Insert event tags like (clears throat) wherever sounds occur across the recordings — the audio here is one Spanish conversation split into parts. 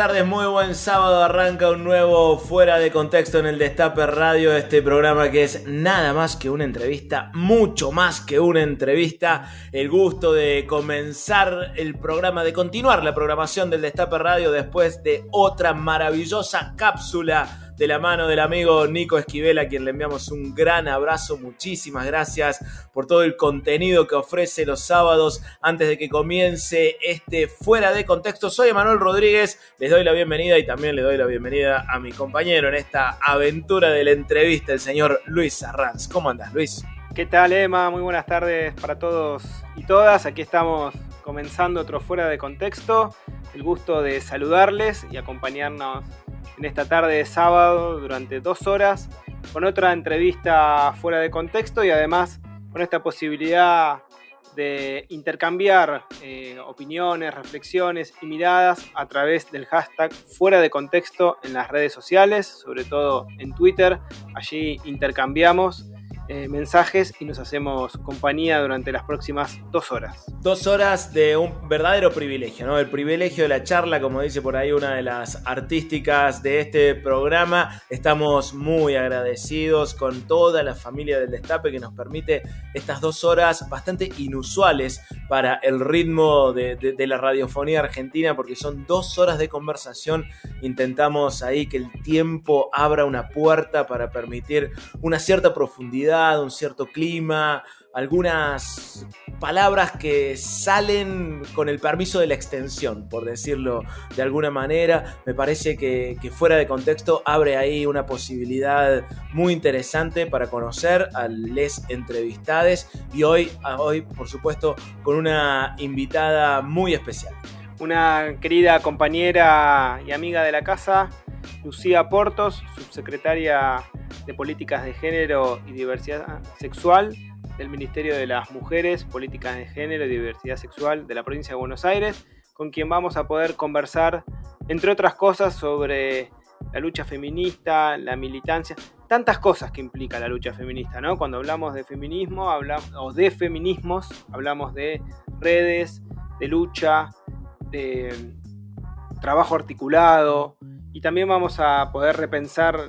Tardes, muy buen sábado. Arranca un nuevo Fuera de Contexto en el Destape Radio. Este programa que es nada más que una entrevista, mucho más que una entrevista. El gusto de comenzar el programa, de continuar la programación del Destape Radio después de otra maravillosa cápsula de la mano del amigo Nico Esquivel, a quien le enviamos un gran abrazo. Muchísimas gracias por todo el contenido que ofrece los sábados antes de que comience este Fuera de Contexto. Soy Emanuel Rodríguez, les doy la bienvenida y también le doy la bienvenida a mi compañero en esta aventura de la entrevista, el señor Luis Arranz. ¿Cómo andas, Luis? ¿Qué tal, Emma? Muy buenas tardes para todos y todas. Aquí estamos comenzando otro Fuera de Contexto. El gusto de saludarles y acompañarnos en esta tarde de sábado durante dos horas con otra entrevista fuera de contexto y además con esta posibilidad de intercambiar eh, opiniones, reflexiones y miradas a través del hashtag fuera de contexto en las redes sociales, sobre todo en Twitter. Allí intercambiamos eh, mensajes y nos hacemos compañía durante las próximas dos horas. Dos horas de un verdadero privilegio, ¿no? El privilegio de la charla, como dice por ahí una de las artísticas de este programa. Estamos muy agradecidos con toda la familia del Destape que nos permite estas dos horas bastante inusuales para el ritmo de, la radiofonía argentina, porque son dos horas de conversación. Intentamos ahí que el tiempo abra una puerta para permitir una cierta profundidad, un cierto clima, algunas palabras que salen con el permiso de la extensión, por decirlo de alguna manera. Me parece que, que fuera de contexto abre ahí una posibilidad muy interesante para conocer a les entrevistades y hoy, hoy por supuesto, con una invitada muy especial. Una querida compañera y amiga de la casa, Lucía Portos, subsecretaria de Políticas de Género y Diversidad Sexual del Ministerio de las Mujeres, Políticas de Género y Diversidad Sexual de la provincia de Buenos Aires, con quien vamos a poder conversar, entre otras cosas, sobre la lucha feminista, la militancia, tantas cosas que implica la lucha feminista, ¿no? Cuando hablamos de feminismo, hablamos, o de feminismos, hablamos de redes, de lucha, de trabajo articulado y también vamos a poder repensar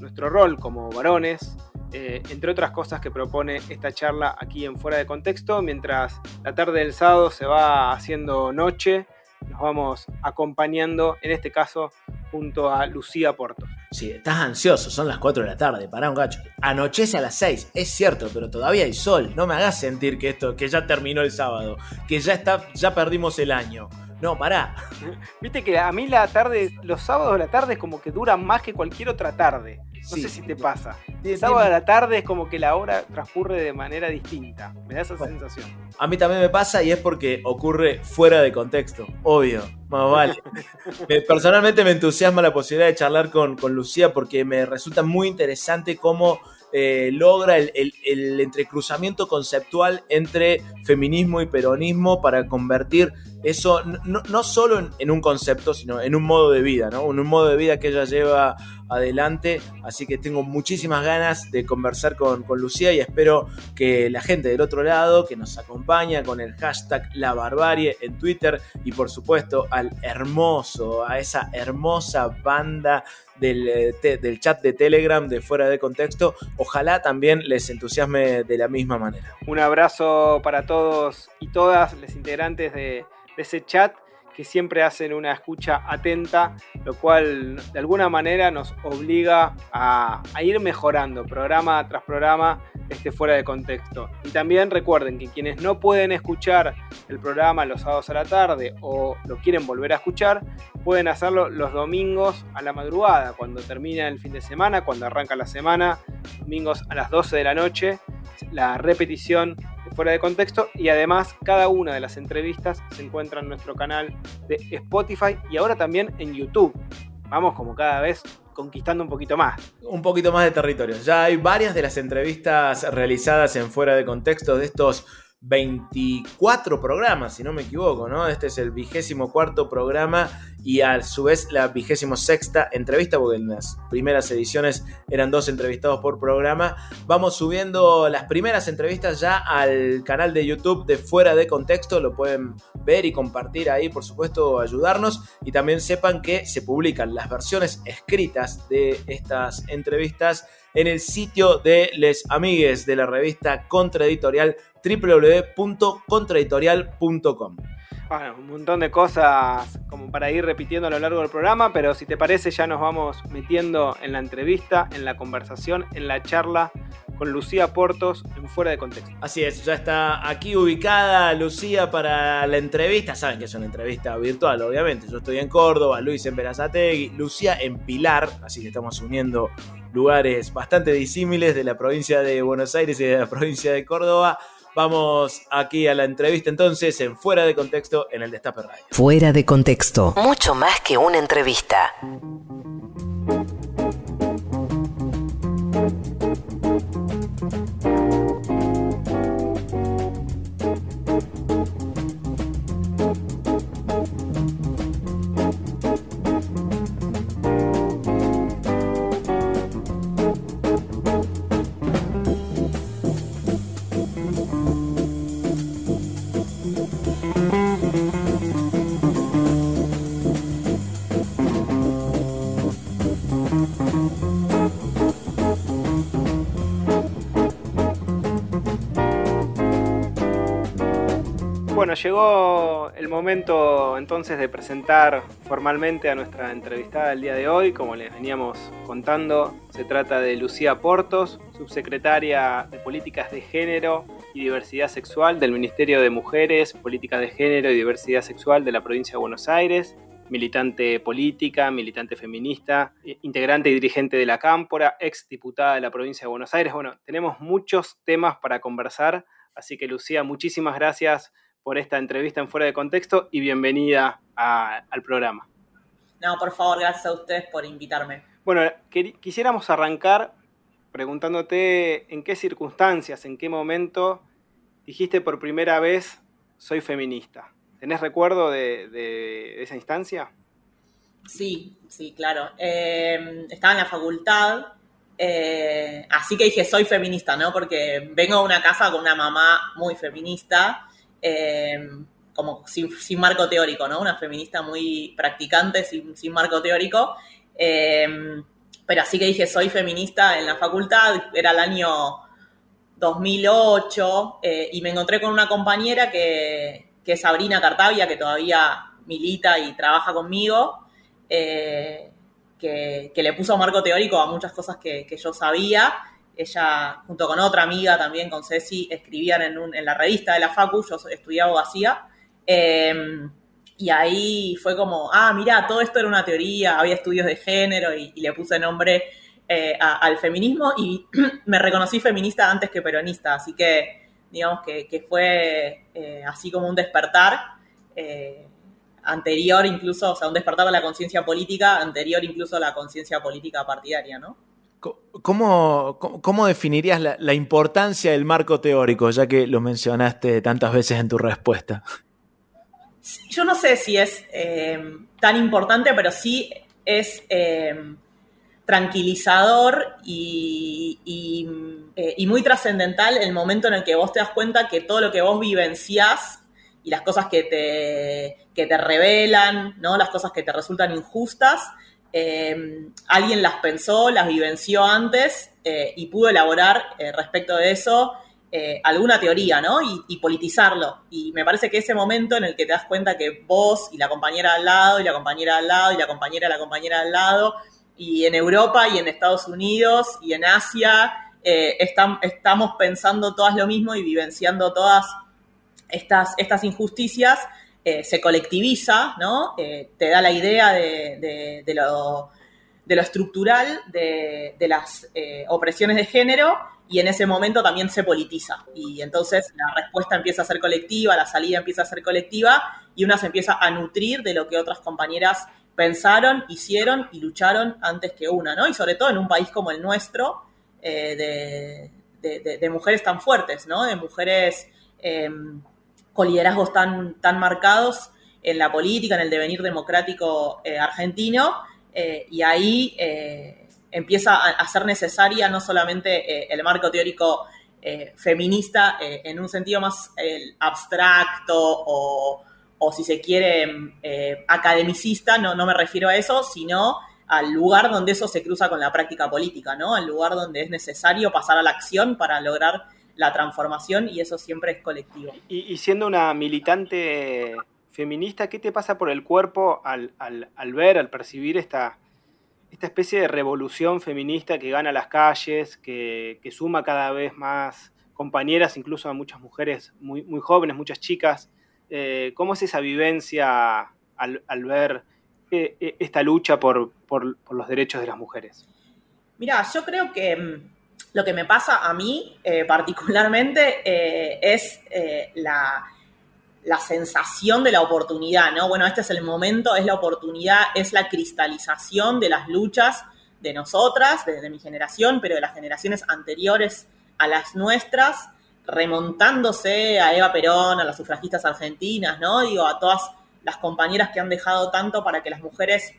nuestro rol como varones, eh, entre otras cosas que propone esta charla aquí en Fuera de Contexto, mientras la tarde del sábado se va haciendo noche, nos vamos acompañando, en este caso, junto a Lucía Porto. Sí, estás ansioso, son las 4 de la tarde, pará un gacho. Anochece a las 6, es cierto, pero todavía hay sol. No me hagas sentir que esto, que ya terminó el sábado, que ya está, ya perdimos el año. No, pará. (laughs) Viste que a mí la tarde, los sábados de la tarde es como que duran más que cualquier otra tarde. No Sí. sé si te pasa. El sábado de la tarde es como que la hora transcurre de manera distinta. Me da esa Bueno. sensación. A mí también me pasa y es porque ocurre fuera de contexto, obvio, más vale. (laughs) Me- Personalmente me entusiasma la posibilidad de charlar con, con Lucía porque me resulta muy interesante cómo eh, logra el, el- el entrecruzamiento conceptual entre feminismo y peronismo para convertir eso no, no solo en, un concepto, sino en un modo de vida, ¿no? En un modo de vida que ella lleva adelante. Así que tengo muchísimas ganas de conversar con, con, Lucía y espero que la gente del otro lado que nos acompaña con el hashtag La Barbarie en Twitter y por supuesto al hermoso, a esa hermosa banda del, eh, del, chat de Telegram de Fuera de Contexto. Ojalá también les entusiasme de la misma manera. Un abrazo para todos y todas los integrantes de, ese chat que siempre hacen una escucha atenta, lo cual de alguna manera nos obliga a, ir mejorando programa tras programa este fuera de contexto. Y también recuerden que quienes no pueden escuchar el programa los sábados a la tarde o lo quieren volver a escuchar, pueden hacerlo los domingos a la madrugada, cuando termina el fin de semana, cuando arranca la semana, domingos a las 12 de la noche, la repetición fuera de contexto y además cada una de las entrevistas se encuentra en nuestro canal de Spotify y ahora también en YouTube. Vamos como cada vez conquistando un poquito más. Un poquito más de territorio. Ya hay varias de las entrevistas realizadas en fuera de contexto de estos 24 programas, si no me equivoco, ¿no? Este es el vigésimo cuarto programa y a su vez la vigésimo sexta entrevista, porque en las primeras ediciones eran dos entrevistados por programa. Vamos subiendo las primeras entrevistas ya al canal de YouTube de Fuera de Contexto, lo pueden ver y compartir ahí, por supuesto, ayudarnos. Y también sepan que se publican las versiones escritas de estas entrevistas en el sitio de les amigues de la revista Contraeditorial www.contraeditorial.com. Bueno, un montón de cosas como para ir repitiendo a lo largo del programa, pero si te parece ya nos vamos metiendo en la entrevista, en la conversación, en la charla con Lucía Portos en Fuera de Contexto. Así es, ya está aquí ubicada Lucía para la entrevista. Saben que es una entrevista virtual, obviamente. Yo estoy en Córdoba, Luis en Verazategui, Lucía en Pilar, así que estamos uniendo lugares bastante disímiles de la provincia de Buenos Aires y de la provincia de Córdoba. Vamos aquí a la entrevista entonces en Fuera de Contexto en el Destape Radio. Fuera de Contexto. Mucho más que una entrevista. Llegó el momento entonces de presentar formalmente a nuestra entrevistada del día de hoy. Como les veníamos contando, se trata de Lucía Portos, subsecretaria de Políticas de Género y Diversidad Sexual del Ministerio de Mujeres, Políticas de Género y Diversidad Sexual de la provincia de Buenos Aires, militante política, militante feminista, integrante y dirigente de la Cámpora, ex diputada de la provincia de Buenos Aires. Bueno, tenemos muchos temas para conversar, así que Lucía, muchísimas gracias por esta entrevista en Fuera de Contexto y bienvenida a, al programa. No, por favor, gracias a ustedes por invitarme. Bueno, quisiéramos arrancar preguntándote en qué circunstancias, en qué momento dijiste por primera vez soy feminista. ¿Tenés recuerdo de, de esa instancia? Sí, sí, claro. Eh, estaba en la facultad, eh, así que dije soy feminista, ¿no? Porque vengo de una casa con una mamá muy feminista eh, como sin, marco teórico, ¿no? Una feminista muy practicante, sin, sin marco teórico. Eh, pero así que dije, soy feminista en la facultad, era el año 2008, eh, y me encontré con una compañera que, que, es Sabrina Cartavia, que todavía milita y trabaja conmigo, eh, que, que, le puso marco teórico a muchas cosas que, que yo sabía ella, junto con otra amiga también, con Ceci, escribían en, un, en la revista de la Facu, yo estudiaba abogacía, eh, y ahí fue como, ah, mira, todo esto era una teoría, había estudios de género y, le puse nombre eh, a, al feminismo y (clears throat) me reconocí feminista antes que peronista, así que digamos que, que fue eh, así como un despertar eh, anterior incluso, o sea, un despertar de la conciencia política anterior incluso a la conciencia política partidaria, ¿no? ¿Cómo, cómo definirías la, importancia del marco teórico, ya que lo mencionaste tantas veces en tu respuesta? yo no sé si es eh, tan importante, pero sí es eh, tranquilizador y, eh, y, muy trascendental el momento en el que vos te das cuenta que todo lo que vos vivenciás y las cosas que te, que te revelan, ¿no? las cosas que te resultan injustas, alguien las pensó, las vivenció antes y pudo elaborar respecto de eso eh, alguna teoría, ¿no? Y, politizarlo. Y me parece que ese momento en el que te das cuenta que vos y la compañera al lado, y la compañera al lado, y la compañera, la compañera al lado, y en Europa y en Estados Unidos y en Asia, eh, estamos pensando todas lo mismo y vivenciando todas estas, estas injusticias, eh, se colectiviza, ¿no? te da la idea de, lo, estructural de, de las opresiones de género y en ese momento también se politiza. Y entonces la respuesta empieza a ser colectiva, la salida empieza a ser colectiva y una se empieza a nutrir de lo que otras compañeras pensaron, hicieron y lucharon antes que una, ¿no? Y sobre todo en un país como el nuestro, eh, de, mujeres tan fuertes, ¿no? De mujeres em, con liderazgos tan, tan marcados en la política, en el devenir democrático eh, argentino, eh, y ahí empieza a, ser necesaria no solamente eh, el marco teórico eh, feminista eh, en un sentido más abstracto o, si se quiere, academicista, no, no me refiero a eso, sino al lugar donde eso se cruza con la práctica política, ¿no? Al lugar donde es necesario pasar a la acción para lograr la transformación y eso siempre es colectivo. Y, siendo una militante feminista, ¿qué te pasa por el cuerpo al, al ver, al percibir esta, esta especie de revolución feminista que gana las calles, que, suma cada vez más compañeras, incluso a muchas mujeres muy, muy jóvenes, muchas chicas. Eh, ¿Cómo es esa vivencia al, ver eh, eh, esta lucha por, los derechos de las mujeres? Mira, yo creo que mm, lo que me pasa a mí particularmente es la, la sensación de la oportunidad, ¿no? Bueno, este es el momento, es la oportunidad, es la cristalización de las luchas de nosotras, de, mi generación, pero de las generaciones anteriores a las nuestras, remontándose a Eva Perón, a las sufragistas argentinas, ¿no? Digo, a todas las compañeras que han dejado tanto para que las mujeres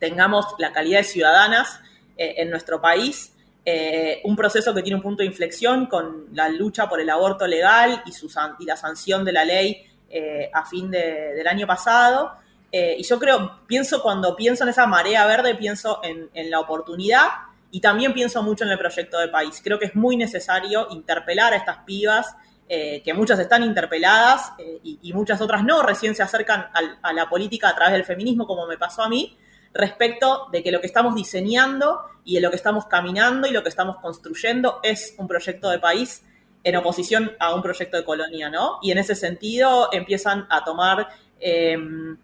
tengamos la calidad de ciudadanas eh, en nuestro país. Eh, un proceso que tiene un punto de inflexión con la lucha por el aborto legal y, su, y la sanción de la ley eh, a fin del año pasado. Eh, y yo creo, pienso cuando pienso en esa marea verde, pienso en, la oportunidad y también pienso mucho en el proyecto de país. Creo que es muy necesario interpelar a estas pibas, que muchas están interpeladas y, muchas otras no, recién se acercan a la política a través del feminismo, como me pasó a mí, respecto de que lo que estamos diseñando y en lo que estamos caminando y lo que estamos construyendo es un proyecto de país en oposición a un proyecto de colonia, ¿no? Y en ese sentido empiezan a tomar, em,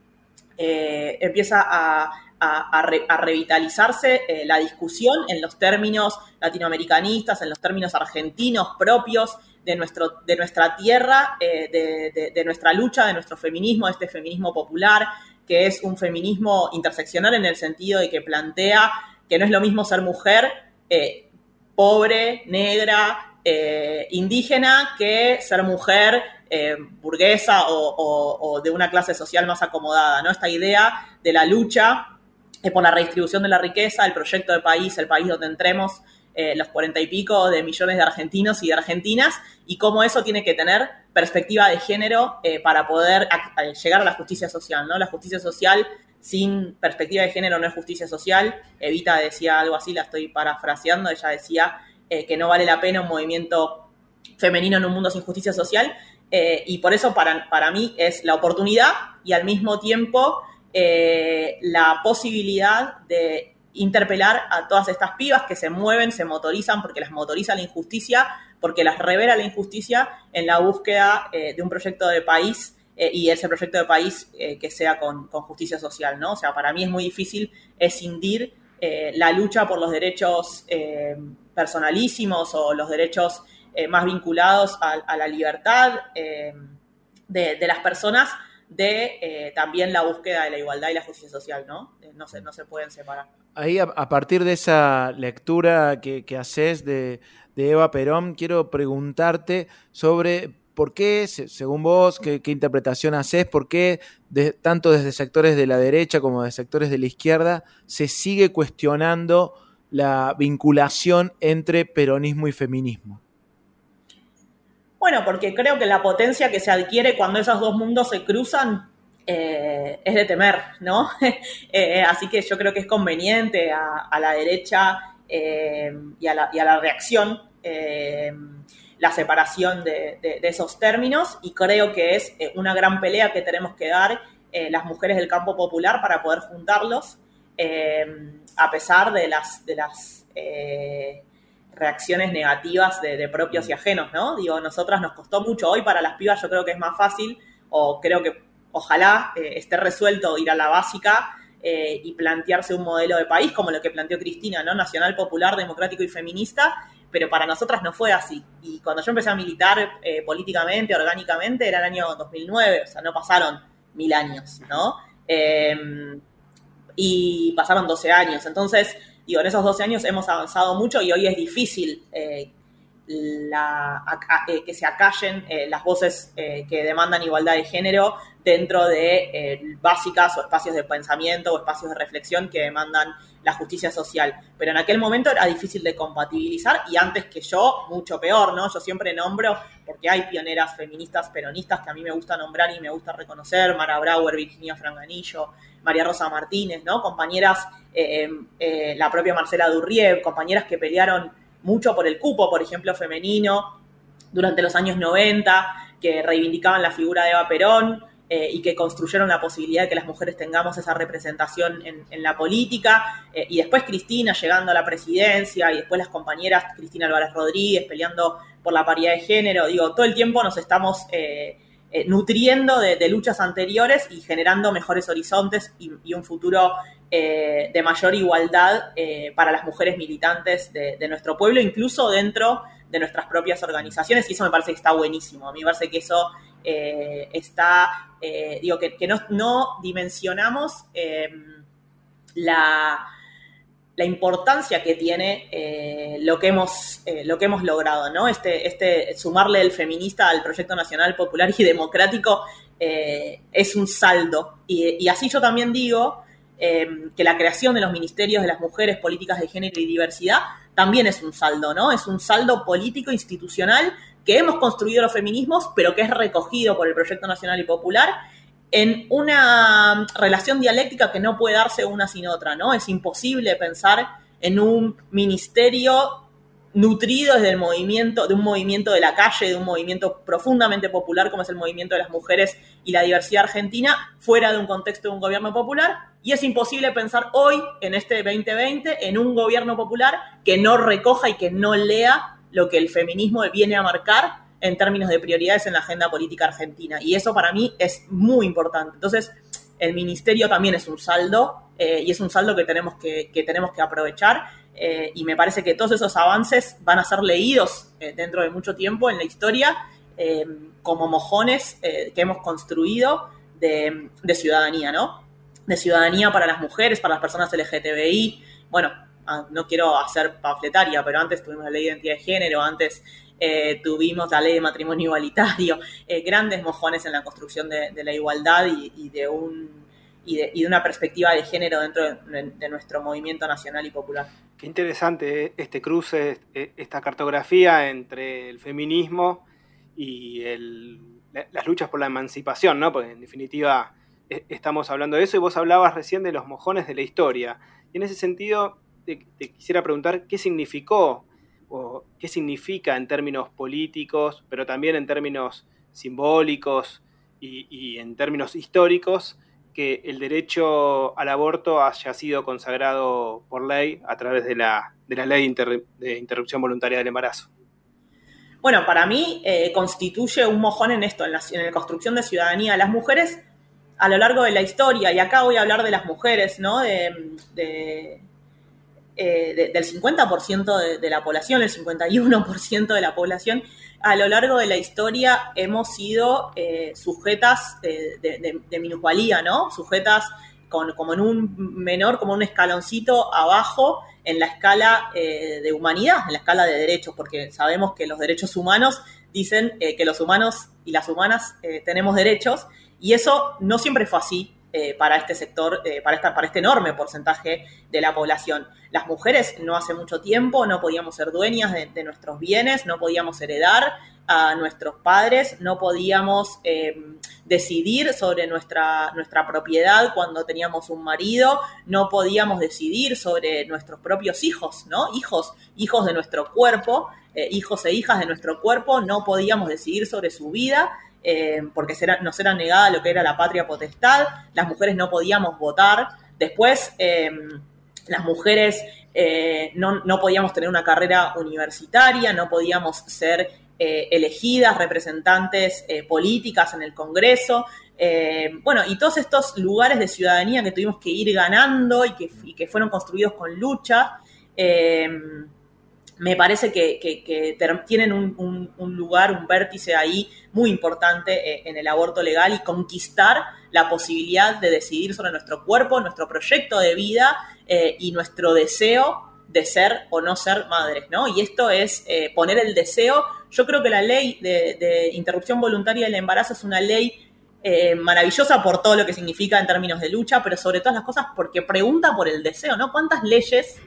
eh, empieza a, revitalizarse eh, la discusión en los términos latinoamericanistas, en los términos argentinos propios de, nuestro, de nuestra tierra, eh, de, de, nuestra lucha, de nuestro feminismo, de este feminismo popular, que es un feminismo interseccional en el sentido de que plantea que no es lo mismo ser mujer eh, pobre, negra, eh, indígena, que ser mujer eh, burguesa o, de una clase social más acomodada, ¿no? Esta idea de la lucha por la redistribución de la riqueza, el proyecto de país, el país donde entremos los cuarenta y pico de millones de argentinos y de argentinas, y cómo eso tiene que tener perspectiva de género eh, para poder llegar a la justicia social, ¿no? La justicia social sin perspectiva de género no es justicia social. Evita decía algo así, la estoy parafraseando, ella decía eh, que no vale la pena un movimiento femenino en un mundo sin justicia social, eh, y por eso para, para, mí es la oportunidad y al mismo tiempo la posibilidad de interpelar a todas estas pibas que se mueven, se motorizan porque las motoriza la injusticia porque las revela la injusticia en la búsqueda eh, de un proyecto de país eh, y ese proyecto de país eh, que sea con, justicia social, ¿no? O sea, para mí es muy difícil escindir la lucha por los derechos personalísimos o los derechos más vinculados a, la libertad de, las personas de también la búsqueda de la igualdad y la justicia social, ¿no? no, se, no se pueden separar. Ahí, a, partir de esa lectura que, que haces de, de Eva Perón, quiero preguntarte sobre ¿por qué, según vos, qué, interpretación haces, por qué tanto desde sectores de la derecha como de sectores de la izquierda se sigue cuestionando la vinculación entre peronismo y feminismo? Bueno, porque creo que la potencia que se adquiere cuando esos dos mundos se cruzan eh, es de temer, ¿no? (laughs) Eh, así que yo creo que es conveniente a, la derecha eh, y, a la, reacción la separación de, esos términos y creo que es una gran pelea que tenemos que dar las mujeres del campo popular para poder juntarlos, a pesar de las, de las reacciones negativas de, propios y ajenos, ¿no? Digo, nosotras nos costó mucho hoy para las pibas, yo creo que es más fácil, o creo que ojalá eh, esté resuelto ir a la básica eh, y plantearse un modelo de país como lo que planteó Cristina, ¿no? Nacional, popular, democrático y feminista, pero para nosotras no fue así. Y cuando yo empecé a militar eh, políticamente, orgánicamente, era el año 2009, o sea, no pasaron mil años, ¿no? y pasaron 12 años. Entonces, digo, en esos 12 años hemos avanzado mucho y hoy es difícil eh, eh, que se acallen eh, las voces que demandan igualdad de género dentro de básicas o espacios de pensamiento o espacios de reflexión que demandan la justicia social. Pero en aquel momento era difícil de compatibilizar y antes que yo, mucho peor, ¿no? Yo siempre nombro, porque hay pioneras feministas peronistas que a mí me gusta nombrar y me gusta reconocer, Mara Brauer, Virginia Franganillo, María Rosa Martínez, ¿no? Compañeras, eh, eh, la propia Marcela Durrié, compañeras que pelearon mucho por el cupo, por ejemplo, femenino, durante los años 90, que reivindicaban la figura de Eva Perón, eh, y que construyeron la posibilidad de que las mujeres tengamos esa representación en, la política. y después Cristina llegando a la presidencia y después las compañeras Cristina Álvarez Rodríguez peleando por la paridad de género. Digo, todo el tiempo nos estamos eh, nutriendo de, luchas anteriores y generando mejores horizontes y, un futuro eh, de mayor igualdad eh, para las mujeres militantes de, nuestro pueblo, incluso dentro de nuestras propias organizaciones, y eso me parece que está buenísimo. A mí me parece que eso está, digo, que, no, no, dimensionamos la la importancia que tiene eh, lo, que hemos, eh, lo que hemos logrado, ¿no? Este, este, sumarle el feminista al proyecto nacional popular y democrático eh, es un saldo. Y, así yo también digo que la creación de los ministerios de las mujeres, políticas de género y diversidad también es un saldo, ¿no? Es un saldo político, institucional, que hemos construido los feminismos, pero que es recogido por el proyecto nacional y popular en una relación dialéctica que no puede darse una sin otra, ¿no? Es imposible pensar en un ministerio nutrido desde movimiento, de un movimiento de la calle, de un movimiento profundamente popular como es el movimiento de las mujeres y la diversidad argentina, fuera de un contexto de un gobierno popular. Y es imposible pensar hoy, en este 2020, en un gobierno popular que no recoja y que no lea lo que el feminismo viene a marcar en términos de prioridades en la agenda política argentina. Y eso para mí es muy importante. Entonces, el ministerio también es un saldo eh, y es un saldo que tenemos que, tenemos que aprovechar. Eh, y me parece que todos esos avances van a ser leídos eh, dentro de mucho tiempo en la historia como mojones que hemos construido de, ciudadanía, ¿no? De ciudadanía para las mujeres, para las personas LGTBI. Bueno, ah, no quiero hacer panfletaria, pero antes tuvimos la ley de identidad de género, antes eh, tuvimos la ley de matrimonio igualitario, eh, grandes mojones en la construcción de, la igualdad y, de un, y, de, una perspectiva de género dentro de, nuestro movimiento nacional y popular. Qué interesante eh, este cruce, esta cartografía entre el feminismo y las luchas por la emancipación, ¿no? Porque en definitiva estamos hablando de eso y vos hablabas recién de los mojones de la historia. Y en ese sentido te quisiera preguntar qué significó o qué significa en términos políticos, pero también en términos simbólicos y, en términos históricos, que el derecho al aborto haya sido consagrado por ley a través de la, ley de interrupción voluntaria del embarazo. Bueno, para mí eh, constituye un mojón en esto, en la, en la, construcción de ciudadanía. Las mujeres a lo largo de la historia, y acá voy a hablar de las mujeres, ¿no? de, eh, del 50% de, la población, el 51% de la población, a lo largo de la historia hemos sido eh, sujetas de, de, minusvalía, ¿no? Sujetas con, como en un menor, como un escaloncito abajo en la escala eh, de humanidad, en la escala de derechos, porque sabemos que los derechos humanos dicen eh, que los humanos y las humanas eh, tenemos derechos y eso no siempre fue así eh, para este sector, eh, para, esta, para este enorme porcentaje de la población. Las mujeres no hace mucho tiempo no podíamos ser dueñas de, nuestros bienes, no podíamos heredar a nuestros padres, no podíamos eh, decidir sobre nuestra, nuestra propiedad cuando teníamos un marido, no podíamos decidir sobre nuestros propios hijos, ¿no? Hijos, hijos de nuestro cuerpo, hijos e hijas de nuestro cuerpo, no podíamos decidir sobre su vida eh, porque nos era negada lo que era la patria potestad, las mujeres no podíamos votar, después em, las mujeres eh, no, podíamos tener una carrera universitaria, no podíamos ser eh, elegidas representantes políticas en el Congreso, bueno, y todos estos lugares de ciudadanía que tuvimos que ir ganando y que, y que fueron construidos con lucha me parece que, tienen un, lugar, un vértice ahí muy importante eh, en el aborto legal y conquistar la posibilidad de decidir sobre nuestro cuerpo, nuestro proyecto de vida eh, y nuestro deseo de ser o no ser madres, ¿no? Y esto es eh, poner el deseo. Yo creo que la ley de, interrupción voluntaria del embarazo es una ley maravillosa por todo lo que significa en términos de lucha, pero sobre todas las cosas porque pregunta por el deseo, ¿no? ¿Cuántas leyes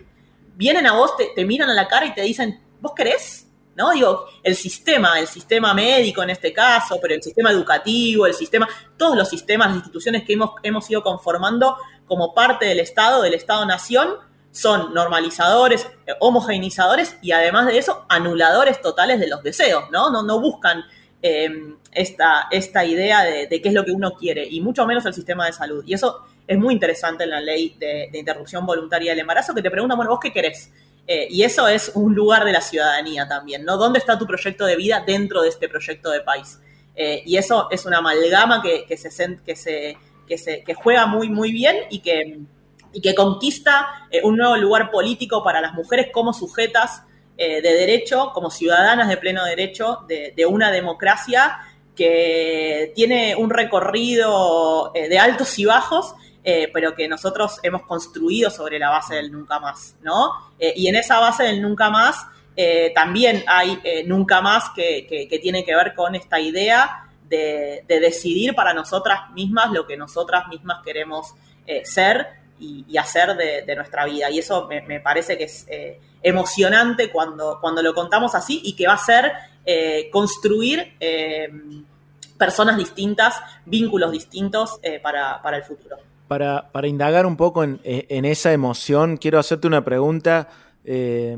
vienen a vos, te, miran a la cara y te dicen, ¿vos querés? ¿no? Digo, el sistema, el sistema médico en este caso, pero el sistema educativo, el sistema, todos los sistemas, las instituciones que hemos, hemos ido conformando como parte del Estado, del Estado-Nación, son normalizadores, homogeneizadores y además de eso, anuladores totales de los deseos, ¿no? No, no buscan eh, esta, esta idea de, de, qué es lo que uno quiere, y mucho menos el sistema de salud. Y eso es muy interesante en la ley de, interrupción voluntaria del embarazo, que te pregunta, bueno, ¿vos qué querés? Eh, y eso es un lugar de la ciudadanía también, ¿no? ¿Dónde está tu proyecto de vida dentro de este proyecto de país? Eh, y eso es una amalgama que, que, se, que, se, que, se, que juega muy, muy bien y que, y que conquista eh, un nuevo lugar político para las mujeres como sujetas de derecho, como ciudadanas de pleno derecho de, de una democracia que tiene un recorrido de altos y bajos eh, pero que nosotros hemos construido sobre la base del nunca más, ¿no? Eh, y en esa base del nunca más eh, también hay nunca más que, tiene que ver con esta idea de, decidir para nosotras mismas lo que nosotras mismas queremos ser y, hacer de, nuestra vida. Y eso me, parece que es emocionante cuando, cuando lo contamos así y que va a ser construir personas distintas, vínculos distintos para, para el futuro para, indagar un poco en, esa emoción, quiero hacerte una pregunta eh,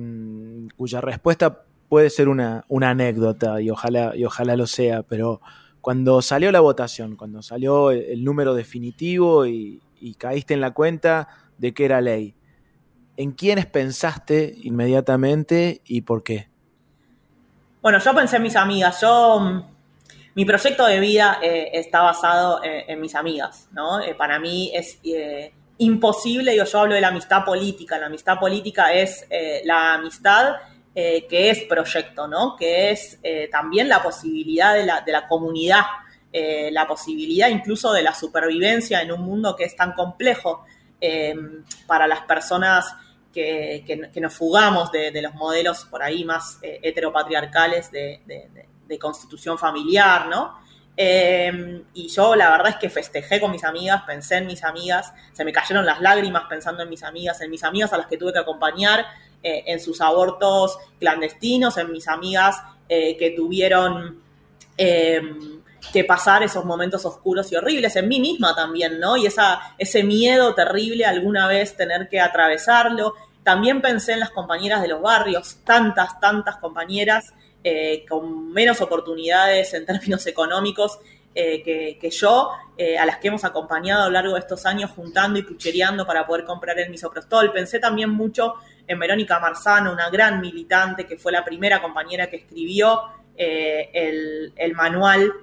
cuya respuesta puede ser una, anécdota y ojalá, y ojalá lo sea, pero cuando salió la votación, cuando salió el, número definitivo y, caíste en la cuenta de que era ley, ¿en quiénes pensaste inmediatamente y por qué? Bueno, yo pensé en mis amigas. Yo mi proyecto de vida eh, está basado eh, en, mis amigas, ¿no? Eh, para mí es imposible, yo, yo hablo de la amistad política, la amistad política es la amistad que es proyecto, ¿no? Que es también la posibilidad de la, comunidad, la posibilidad incluso de la supervivencia en un mundo que es tan complejo para las personas que, nos fugamos de, los modelos por ahí más heteropatriarcales de constitución familiar, ¿no? Em, y yo la verdad es que festejé con mis amigas, pensé en mis amigas, se me cayeron las lágrimas pensando en mis amigas, en mis amigas a las que tuve que acompañar eh, en sus abortos clandestinos, en mis amigas eh, que tuvieron em, que pasar esos momentos oscuros y horribles, en mí misma también, ¿no? Y esa, ese miedo terrible alguna vez tener que atravesarlo. También pensé en las compañeras de los barrios, tantas, tantas compañeras eh, con menos oportunidades en términos (laughs) económicos eh, que, yo, eh, a las que hemos acompañado a lo largo de estos años juntando y puchereando para poder comprar el misoprostol. Pensé también mucho en Verónica Marzano, una gran militante que fue la primera compañera que escribió el, manual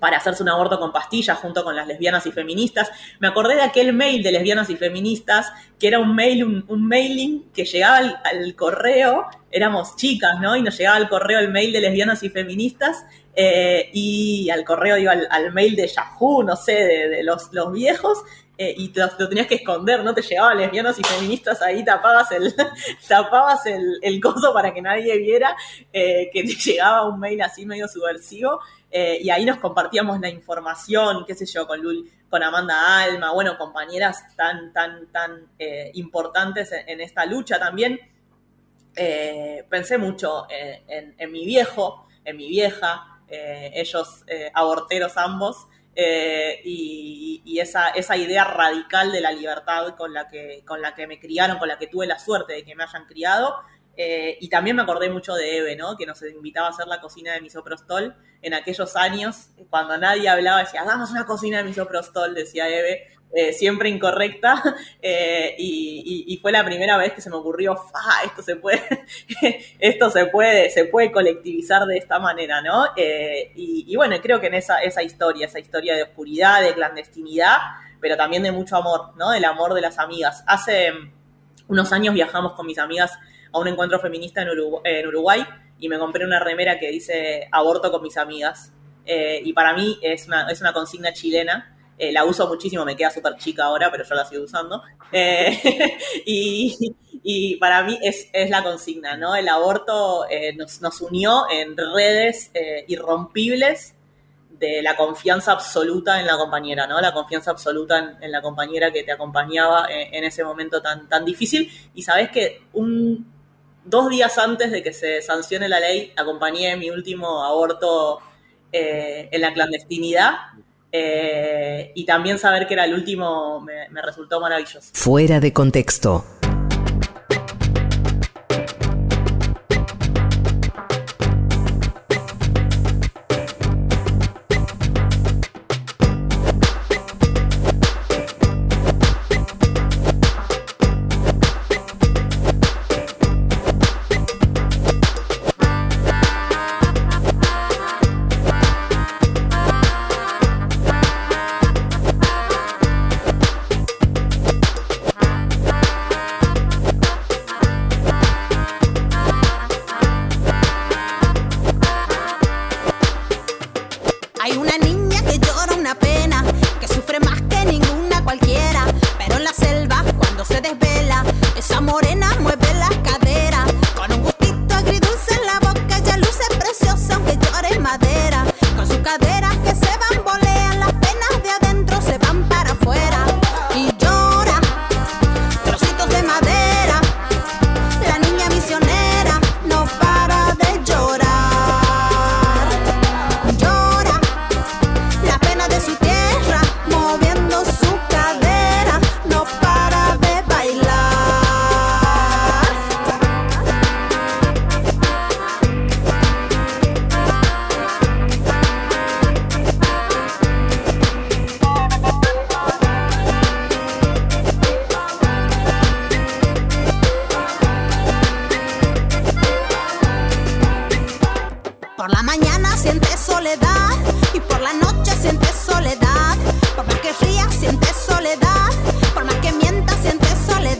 para hacerse un aborto con pastillas junto con las lesbianas y feministas. Me acordé de aquel mail de lesbianas y feministas, que era un mail, un, mailing que llegaba al, correo éramos chicas, ¿no? Y nos llegaba el correo, el mail de lesbianas y feministas, eh, y al correo, digo, al, mail de Yahoo, no sé, de, los, viejos, eh, y lo, tenías que esconder, ¿no? Te llegaban lesbianos y feministas ahí, tapabas el, (laughs) tapabas el, el coso para que nadie viera eh, que te (laughs) llegaba un mail así medio subversivo. Eh, y ahí nos compartíamos la información, qué sé yo, con Lul, con Amanda Alma, bueno, compañeras tan, tan, tan importantes en, esta lucha también. pensé mucho en, en, mi viejo, en mi vieja, ellos aborteros ambos, eh, y, esa, esa, idea radical de la libertad con la, que, con la que me criaron, con la que tuve la suerte de que me hayan criado. Eh, y también me acordé mucho de Eve, ¿no? que nos invitaba a hacer la cocina de misoprostol en aquellos años, cuando nadie hablaba, decía, hagamos una cocina de misoprostol, decía Eve, eh, siempre incorrecta, (laughs) eh, y, fue la primera vez que se me ocurrió, esto se puede, (laughs) esto se puede, se puede colectivizar de esta manera, ¿no? Eh, y, bueno, creo que en esa, esa historia, esa historia de oscuridad, de clandestinidad, pero también de mucho amor, ¿no? Del amor de las amigas. Hace unos años viajamos con mis amigas a un encuentro feminista en Uruguay, y me compré una remera que dice aborto con mis amigas. y para mí es una, es una consigna chilena eh, la uso muchísimo, me queda súper chica ahora, pero yo la sigo usando. Eh, (laughs) y, para mí es, la consigna, ¿no? El aborto eh, nos, unió en redes irrompibles de la confianza absoluta en la compañera, ¿no? La confianza absoluta en, la compañera que te acompañaba en, ese momento tan, tan difícil. Y sabes que un, dos días antes de que se sancione la ley, acompañé mi último aborto en la clandestinidad eh, y también saber que era el último me, me resultó maravilloso. Fuera de contexto. Su tierra.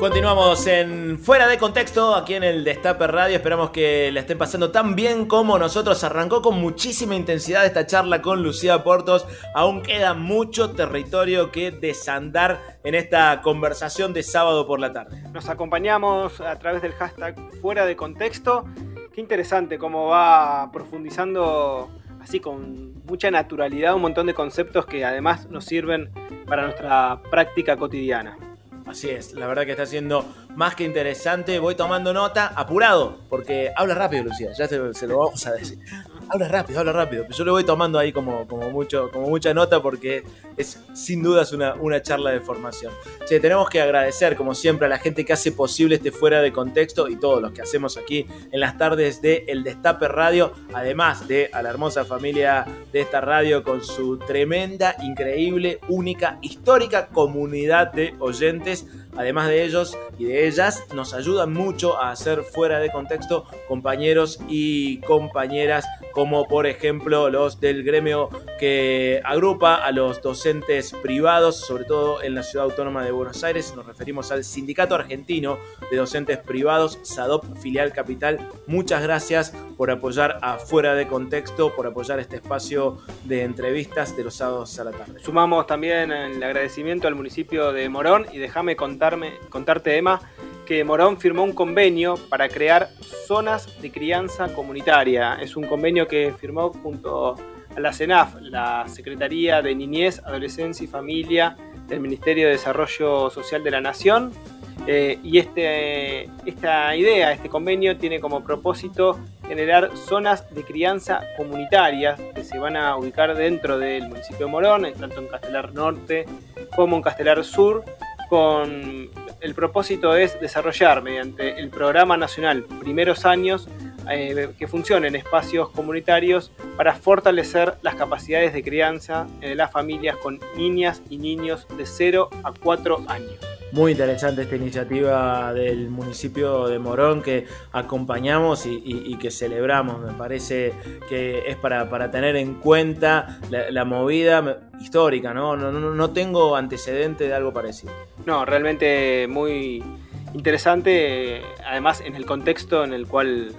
Continuamos en Fuera de Contexto, aquí en el Destape Radio. Esperamos que la estén pasando tan bien como nosotros. Arrancó con muchísima intensidad esta charla con Lucía Portos. Aún queda mucho territorio que desandar en esta conversación de sábado por la tarde. Nos acompañamos a través del hashtag fuera de contexto. Qué interesante cómo va profundizando así con mucha naturalidad un montón de conceptos que además nos sirven para nuestra práctica cotidiana. Así es, la verdad que está siendo más que interesante. Voy tomando nota, apurado, porque habla rápido, Lucía, ya se, lo vamos a decir. Habla rápido, habla rápido. Yo lo voy tomando ahí como, como, mucho, como mucha nota porque es sin dudas una, una charla de formación. Tenemos que agradecer, como siempre, a la gente que hace posible este fuera de contexto y todos los que hacemos aquí en las tardes de El Destape Radio, además de a la hermosa familia de esta radio con su tremenda, increíble, única, histórica comunidad de oyentes. Además de ellos y de ellas, nos ayudan mucho a hacer fuera de contexto compañeros y compañeras, como por ejemplo los del gremio que agrupa a los docentes privados, sobre todo en la ciudad autónoma de Buenos Aires. Nos referimos al Sindicato Argentino de Docentes Privados, SADOP Filial Capital. Muchas gracias por apoyar a Fuera de Contexto, por apoyar este espacio de entrevistas de los sábados a la tarde. Sumamos también el agradecimiento al municipio de Morón y déjame contarte, Emma, que Morón firmó un convenio para crear zonas de crianza comunitaria. Es un convenio que firmó junto a la CENAF, la Secretaría de Niñez, Adolescencia y Familia del Ministerio de Desarrollo Social de la Nación. Eh, y este, esta idea, este convenio, tiene como propósito generar zonas de crianza comunitarias que se van a ubicar dentro del municipio de Morón, tanto en Castelar Norte como en Castelar Sur, con el propósito es desarrollar mediante el programa nacional Primeros Años eh, que funcionen espacios comunitarios para fortalecer las capacidades de crianza de las familias con niñas y niños de 0 a 4 años. Muy interesante esta iniciativa del municipio de Morón que acompañamos y, y- y que celebramos. Me parece que es para, para tener en cuenta la, la movida histórica, ¿no? No, no, no tengo antecedente de algo parecido. No, realmente muy interesante, eh, además en el contexto en el cual eh,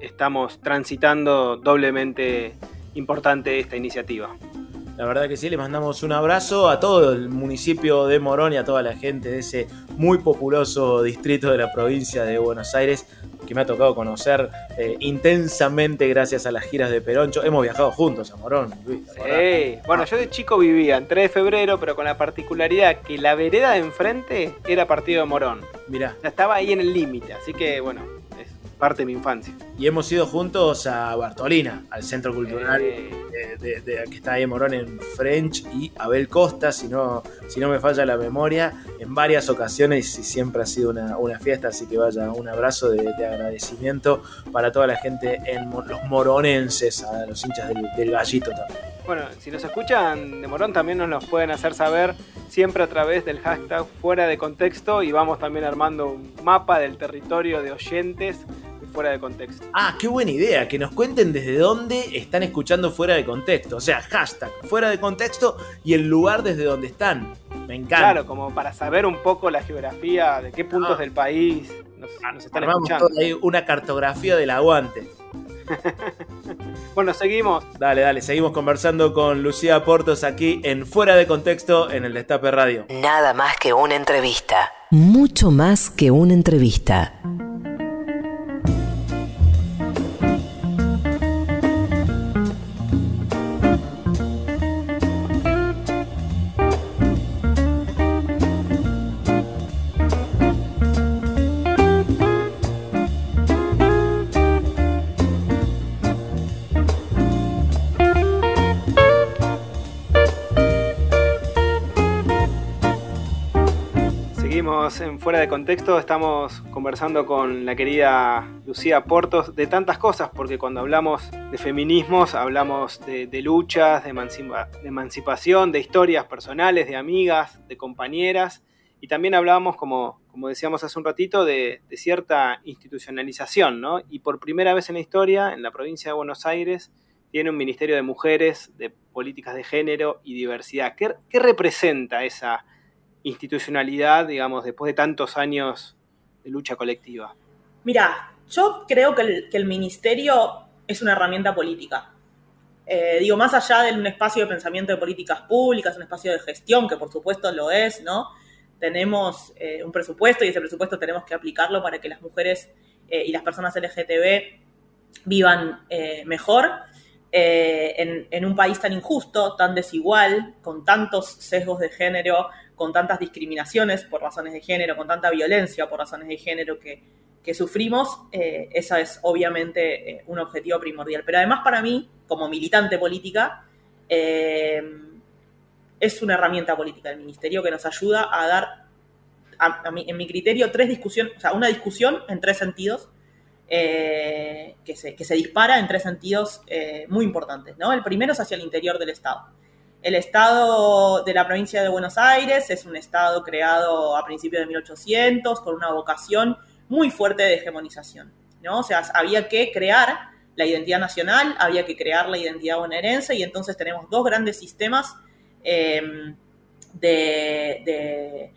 estamos transitando doblemente importante esta iniciativa. La verdad que sí, le mandamos un abrazo a todo el municipio de Morón y a toda la gente de ese muy populoso distrito de la provincia de Buenos Aires que me ha tocado conocer eh, intensamente gracias a las giras de Peroncho. Hemos viajado juntos a Morón, Luis. Sí. Bueno, yo de chico vivía en 3 de febrero, pero con la particularidad que la vereda de enfrente era partido de Morón. Mirá, Ya estaba ahí en el límite, así que bueno, parte de mi infancia. y hemos ido juntos a Bartolina, al centro cultural Eh, de, de- de- que está ahí en Morón en French y Abel Costa, si no, si no me falla la memoria, en varias ocasiones y siempre ha sido una, una fiesta, así que vaya un abrazo de, de agradecimiento para toda la gente en los moronenses, a los hinchas del, del gallito también. Bueno, si nos escuchan de Morón también nos los pueden hacer saber siempre a través del hashtag fuera de contexto y vamos también armando un mapa del territorio de oyentes fuera de contexto. Ah, qué buena idea, que nos cuenten desde dónde están escuchando fuera de contexto, o sea, hashtag fuera de contexto y el lugar desde donde están. Me encanta. Claro, como para saber un poco la geografía, de qué puntos Ah. del país nos, nos están Armamos escuchando. toda ahí una cartografía del aguante. (laughs) Bueno, seguimos. Dale, dale, seguimos conversando con Lucía Portos aquí en Fuera de Contexto en el Destape Radio. Nada más que una entrevista. Mucho más que una entrevista. Fuera de Contexto. Estamos conversando con la querida Lucía Portos de tantas cosas, porque cuando hablamos de feminismos hablamos de, luchas, de, emancipación, de historias personales, de amigas, de compañeras. Y también hablábamos, como, decíamos hace un ratito, de, de cierta institucionalización, ¿no? Y por primera vez en la historia, en la provincia de Buenos Aires, tiene un Ministerio de Mujeres, de Políticas de Género y Diversidad. ¿Qué, representa esa institucionalidad, digamos, después de tantos años de lucha colectiva? Mira, yo creo que el, Ministerio es una herramienta política. Eh, digo, más allá de un espacio de pensamiento de políticas públicas, un espacio de gestión, que por supuesto lo es, ¿no? Tenemos eh, un presupuesto y ese presupuesto tenemos que aplicarlo para que las mujeres eh, y las personas LGTB vivan mejor. En, un país tan injusto, tan desigual, con tantos sesgos de género, con tantas discriminaciones por razones de género, con tanta violencia por razones de género que, sufrimos, eh, esa es obviamente eh, un objetivo primordial. Pero además para mí, como militante política, es una herramienta política del Ministerio que nos ayuda a dar, en mi criterio, tres discusiones, o sea, una discusión en tres sentidos eh, que, se, que, se, dispara en tres sentidos eh, muy importantes. ¿no? El primero es hacia el interior del Estado. El Estado de la provincia de Buenos Aires es un Estado creado a principios de 1800 con una vocación muy fuerte de hegemonización. ¿no? O sea, había que crear la identidad nacional, había que crear la identidad bonaerense y entonces tenemos dos grandes sistemas eh, de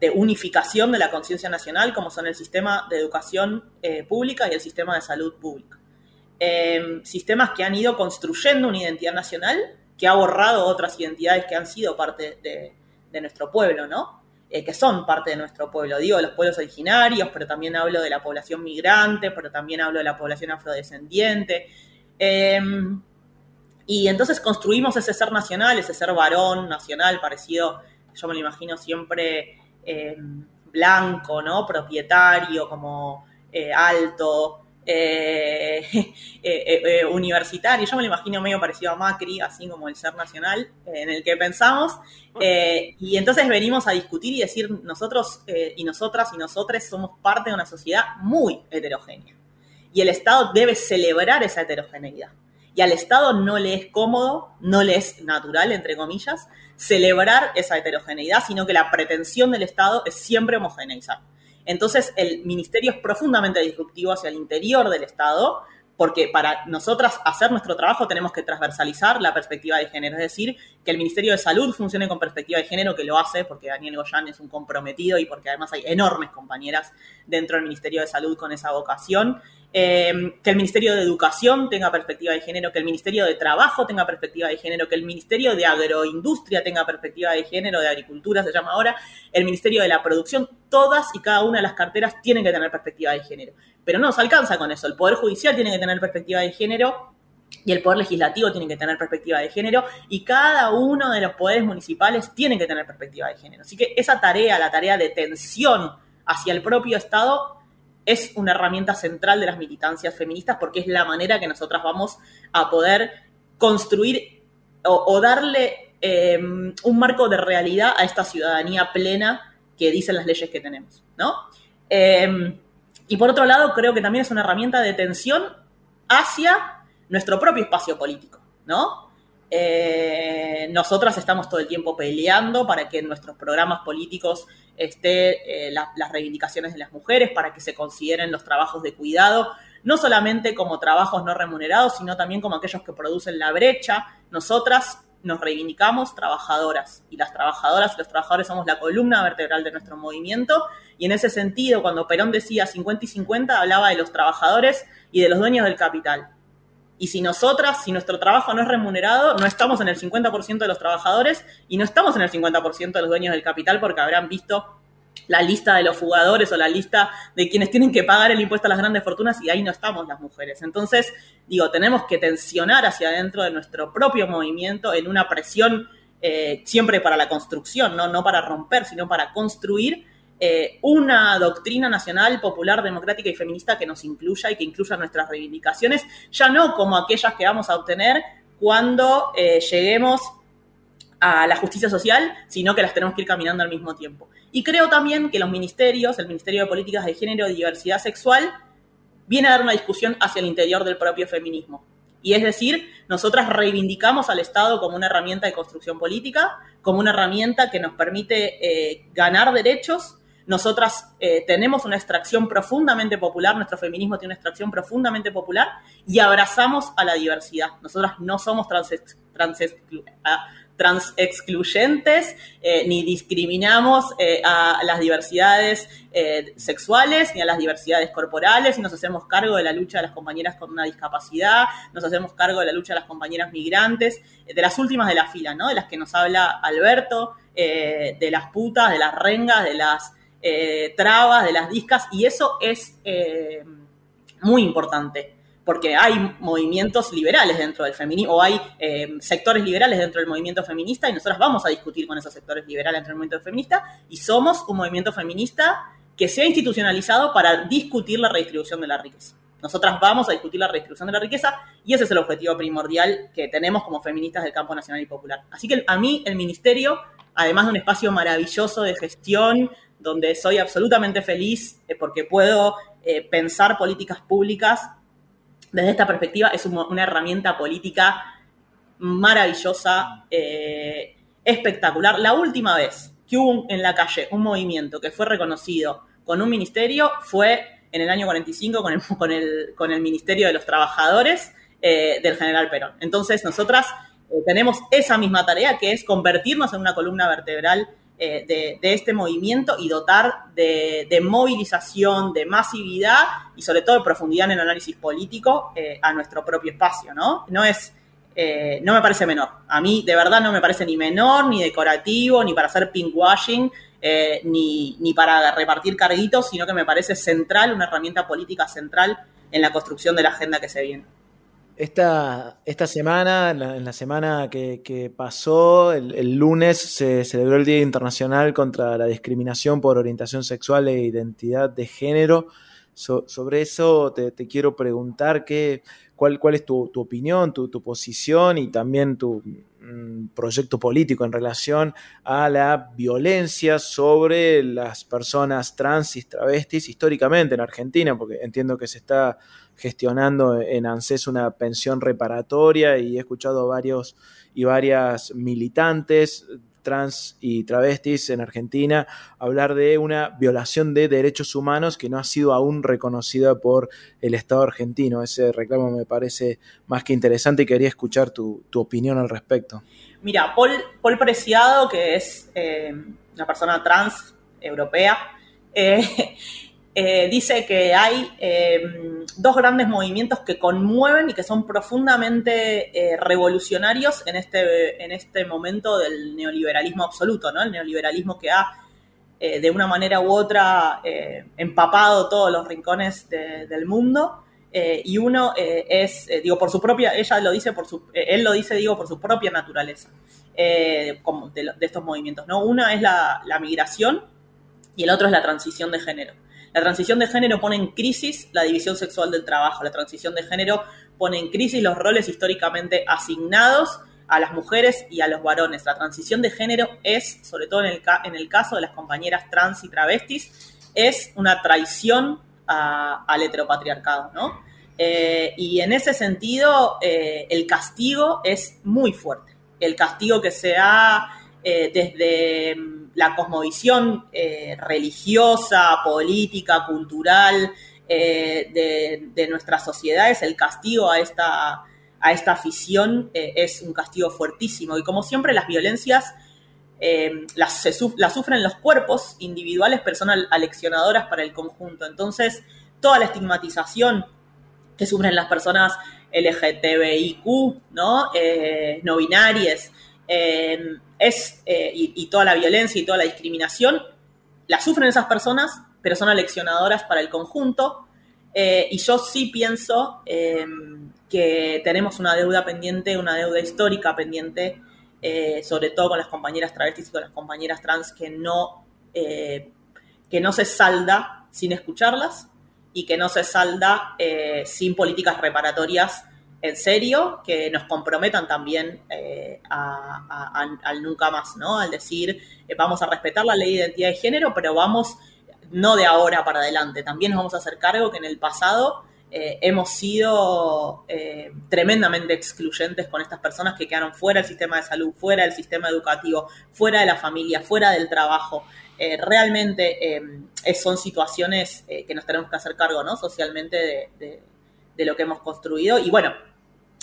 de unificación de la conciencia nacional, como son el sistema de educación eh, pública y el sistema de salud pública. Em, sistemas que han ido construyendo una identidad nacional que ha borrado otras identidades que han sido parte de, nuestro pueblo, ¿no? Eh, que son parte de nuestro pueblo. Digo, los pueblos originarios, pero también hablo de la población migrante, pero también hablo de la población afrodescendiente. Em, y entonces construimos ese ser nacional, ese ser varón nacional, parecido, yo me lo imagino siempre eh, blanco, ¿no? Propietario, como eh, alto, (laughs) eh, universitario. Yo me lo imagino medio parecido a Macri, así como el ser nacional en el que pensamos. y entonces venimos a discutir y decir, nosotros y nosotras y nosotros somos parte de una sociedad muy heterogénea. Y el Estado debe celebrar esa heterogeneidad y al Estado no le es cómodo, no le es natural, entre comillas, celebrar esa heterogeneidad, sino que la pretensión del Estado es siempre homogeneizar. Entonces, el ministerio es profundamente disruptivo hacia el interior del Estado, porque para nosotras hacer nuestro trabajo tenemos que transversalizar la perspectiva de género, es decir, que el Ministerio de Salud funcione con perspectiva de género, que lo hace porque Daniel Goyán es un comprometido y porque además hay enormes compañeras dentro del Ministerio de Salud con esa vocación, Em, que el Ministerio de Educación tenga perspectiva de género, que el Ministerio de Trabajo tenga perspectiva de género, que el Ministerio de Agroindustria tenga perspectiva de género, de Agricultura se llama ahora, el Ministerio de la Producción, todas y cada una de las carteras tienen que tener perspectiva de género. Pero no nos alcanza con eso, el Poder Judicial tiene que tener perspectiva de género, y el poder legislativo tiene que tener perspectiva de género y cada uno de los poderes municipales tiene que tener perspectiva de género. Así que esa tarea, la tarea de tensión hacia el propio Estado, es una herramienta central de las militancias feministas porque es la manera que nosotras vamos a poder construir o, darle eh, un marco de realidad a esta ciudadanía plena que dicen las leyes que tenemos, ¿no? Eh, y por otro lado, creo que también es una herramienta de tensión hacia nuestro propio espacio político, ¿no? Eh, nosotras estamos todo el tiempo peleando para que en nuestros programas políticos esté eh, las reivindicaciones de las mujeres, para que se consideren los trabajos de cuidado, no solamente como trabajos no remunerados, sino también como aquellos que producen la brecha. Nosotras nos reivindicamos trabajadoras y las trabajadoras y los trabajadores somos la columna vertebral de nuestro movimiento y en ese sentido cuando Perón decía 50 y 50 hablaba de los trabajadores y de los dueños del capital. Y si nosotras, si nuestro trabajo no es remunerado, no estamos en el 50% de los trabajadores y no estamos en el 50% de los dueños del capital porque habrán visto la lista de los jugadores o la lista de quienes tienen que pagar el impuesto a las grandes fortunas y ahí no estamos las mujeres. Entonces, digo, tenemos que tensionar hacia adentro de nuestro propio movimiento en una presión eh, siempre para la construcción, ¿no? no para romper, sino para construir eh, una doctrina nacional, popular, democrática y feminista que nos incluya y que incluya nuestras reivindicaciones, ya no como aquellas que vamos a obtener cuando eh, lleguemos a la justicia social, sino que las tenemos que ir caminando al mismo tiempo. Y creo también que los ministerios, el Ministerio de Políticas de Género y Diversidad Sexual, viene a dar una discusión hacia el interior del propio feminismo. Y es decir, nosotras reivindicamos al Estado como una herramienta de construcción política, como una herramienta que nos permite eh, ganar derechos. Nosotras eh, tenemos una extracción profundamente popular, nuestro feminismo tiene una extracción profundamente popular y abrazamos a la diversidad. Nosotras no somos trans, ah, excluyentes, eh, ni discriminamos eh, a las diversidades sexuales, ni a las diversidades corporales, y nos hacemos cargo de la lucha de las compañeras con una discapacidad, nos hacemos cargo de la lucha de las compañeras migrantes, de las últimas de la fila, ¿no? De las que nos habla Alberto, de las putas, de las rengas, de las trabas, de las discas, y eso es muy importante porque hay movimientos liberales dentro del feminismo, o hay eh, sectores liberales dentro del movimiento feminista, y nosotros vamos a discutir con esos sectores liberales dentro del movimiento feminista, y somos un movimiento feminista que se ha institucionalizado para discutir la redistribución de la riqueza. Nosotras vamos a discutir la redistribución de la riqueza y ese es el objetivo primordial que tenemos como feministas del campo nacional y popular. Así que a mí el ministerio, además de un espacio maravilloso de gestión, donde soy absolutamente feliz eh, porque puedo eh, pensar políticas públicas desde esta perspectiva es una herramienta política maravillosa, eh, espectacular. La última vez que hubo en la calle un movimiento que fue reconocido con un ministerio fue en el año 45 con el, (laughs) con el, con el Ministerio de los Trabajadores del general Perón. Entonces, nosotras tenemos esa misma tarea que es convertirnos en una columna vertebral eh, de, este movimiento y dotar de, movilización, de masividad y sobre todo de profundidad en el análisis político eh, a nuestro propio espacio, ¿no? No es, eh, no me parece menor. A mí de verdad no me parece ni menor, ni decorativo, ni para hacer pinkwashing, ni, ni para repartir carguitos, sino que me parece central, una herramienta política central en la construcción de la agenda que se viene. Esta, esta semana, en la, semana que, pasó, el, lunes se celebró el Día Internacional contra la Discriminación por Orientación Sexual e Identidad de Género. sobre eso te, quiero preguntar qué, cuál, cuál es tu, opinión, tu, tu, posición y también tu mm, proyecto político en relación a la violencia sobre las personas trans y travestis históricamente en Argentina, porque entiendo que se está gestionando en ANSES una pensión reparatoria y he escuchado varios y varias militantes trans y travestis en Argentina hablar de una violación de derechos humanos que no ha sido aún reconocida por el Estado argentino. Ese reclamo me parece más que interesante y quería escuchar tu, opinión al respecto. Mira, Paul, Paul Preciado, que es eh, una persona trans europea, eh, eh, dice que hay eh, dos grandes movimientos que conmueven y que son profundamente eh, revolucionarios en este, en este momento del neoliberalismo absoluto, ¿no? El neoliberalismo que ha, de una manera u otra, empapado todos los rincones del mundo. y uno es, digo, por su propia, ella lo dice por su, él lo dice, digo, por su propia naturaleza de, estos movimientos, ¿no? Una es la migración y el otro es la transición de género. La transición de género pone en crisis la división sexual del trabajo. La transición de género pone en crisis los roles históricamente asignados a las mujeres y a los varones. La transición de género es, sobre todo en el, caso de las compañeras trans y travestis, es una traición al heteropatriarcado, ¿no? Eh, y en ese sentido, eh, el castigo es muy fuerte. El castigo que se ha eh, desde la cosmovisión eh, religiosa, política, cultural eh, de, nuestras sociedades, el castigo a esta, a esta afición eh, es un castigo fuertísimo. Y como siempre, las violencias las, sufren los cuerpos individuales, personas aleccionadoras para el conjunto. Entonces, toda la estigmatización que sufren las personas LGTBIQ, ¿no? no binarias, es, eh, y, toda la violencia y toda la discriminación, la sufren esas personas, pero son aleccionadoras para el conjunto. Eh, y yo sí pienso em, que tenemos una deuda pendiente, una deuda histórica pendiente, eh, sobre todo con las compañeras travestis y con las compañeras trans, que no, que no se salda sin escucharlas y que no se salda sin políticas reparatorias en serio, que nos comprometan también eh, al nunca más, ¿no? Al decir, eh, vamos a respetar la ley de identidad de género, pero vamos no de ahora para adelante, también nos vamos a hacer cargo que en el pasado eh, hemos sido tremendamente excluyentes con estas personas que quedaron fuera del sistema de salud, fuera del sistema educativo, fuera de la familia, fuera del trabajo. realmente son situaciones que nos tenemos que hacer cargo, ¿no? Socialmente de de lo que hemos construido. Y bueno,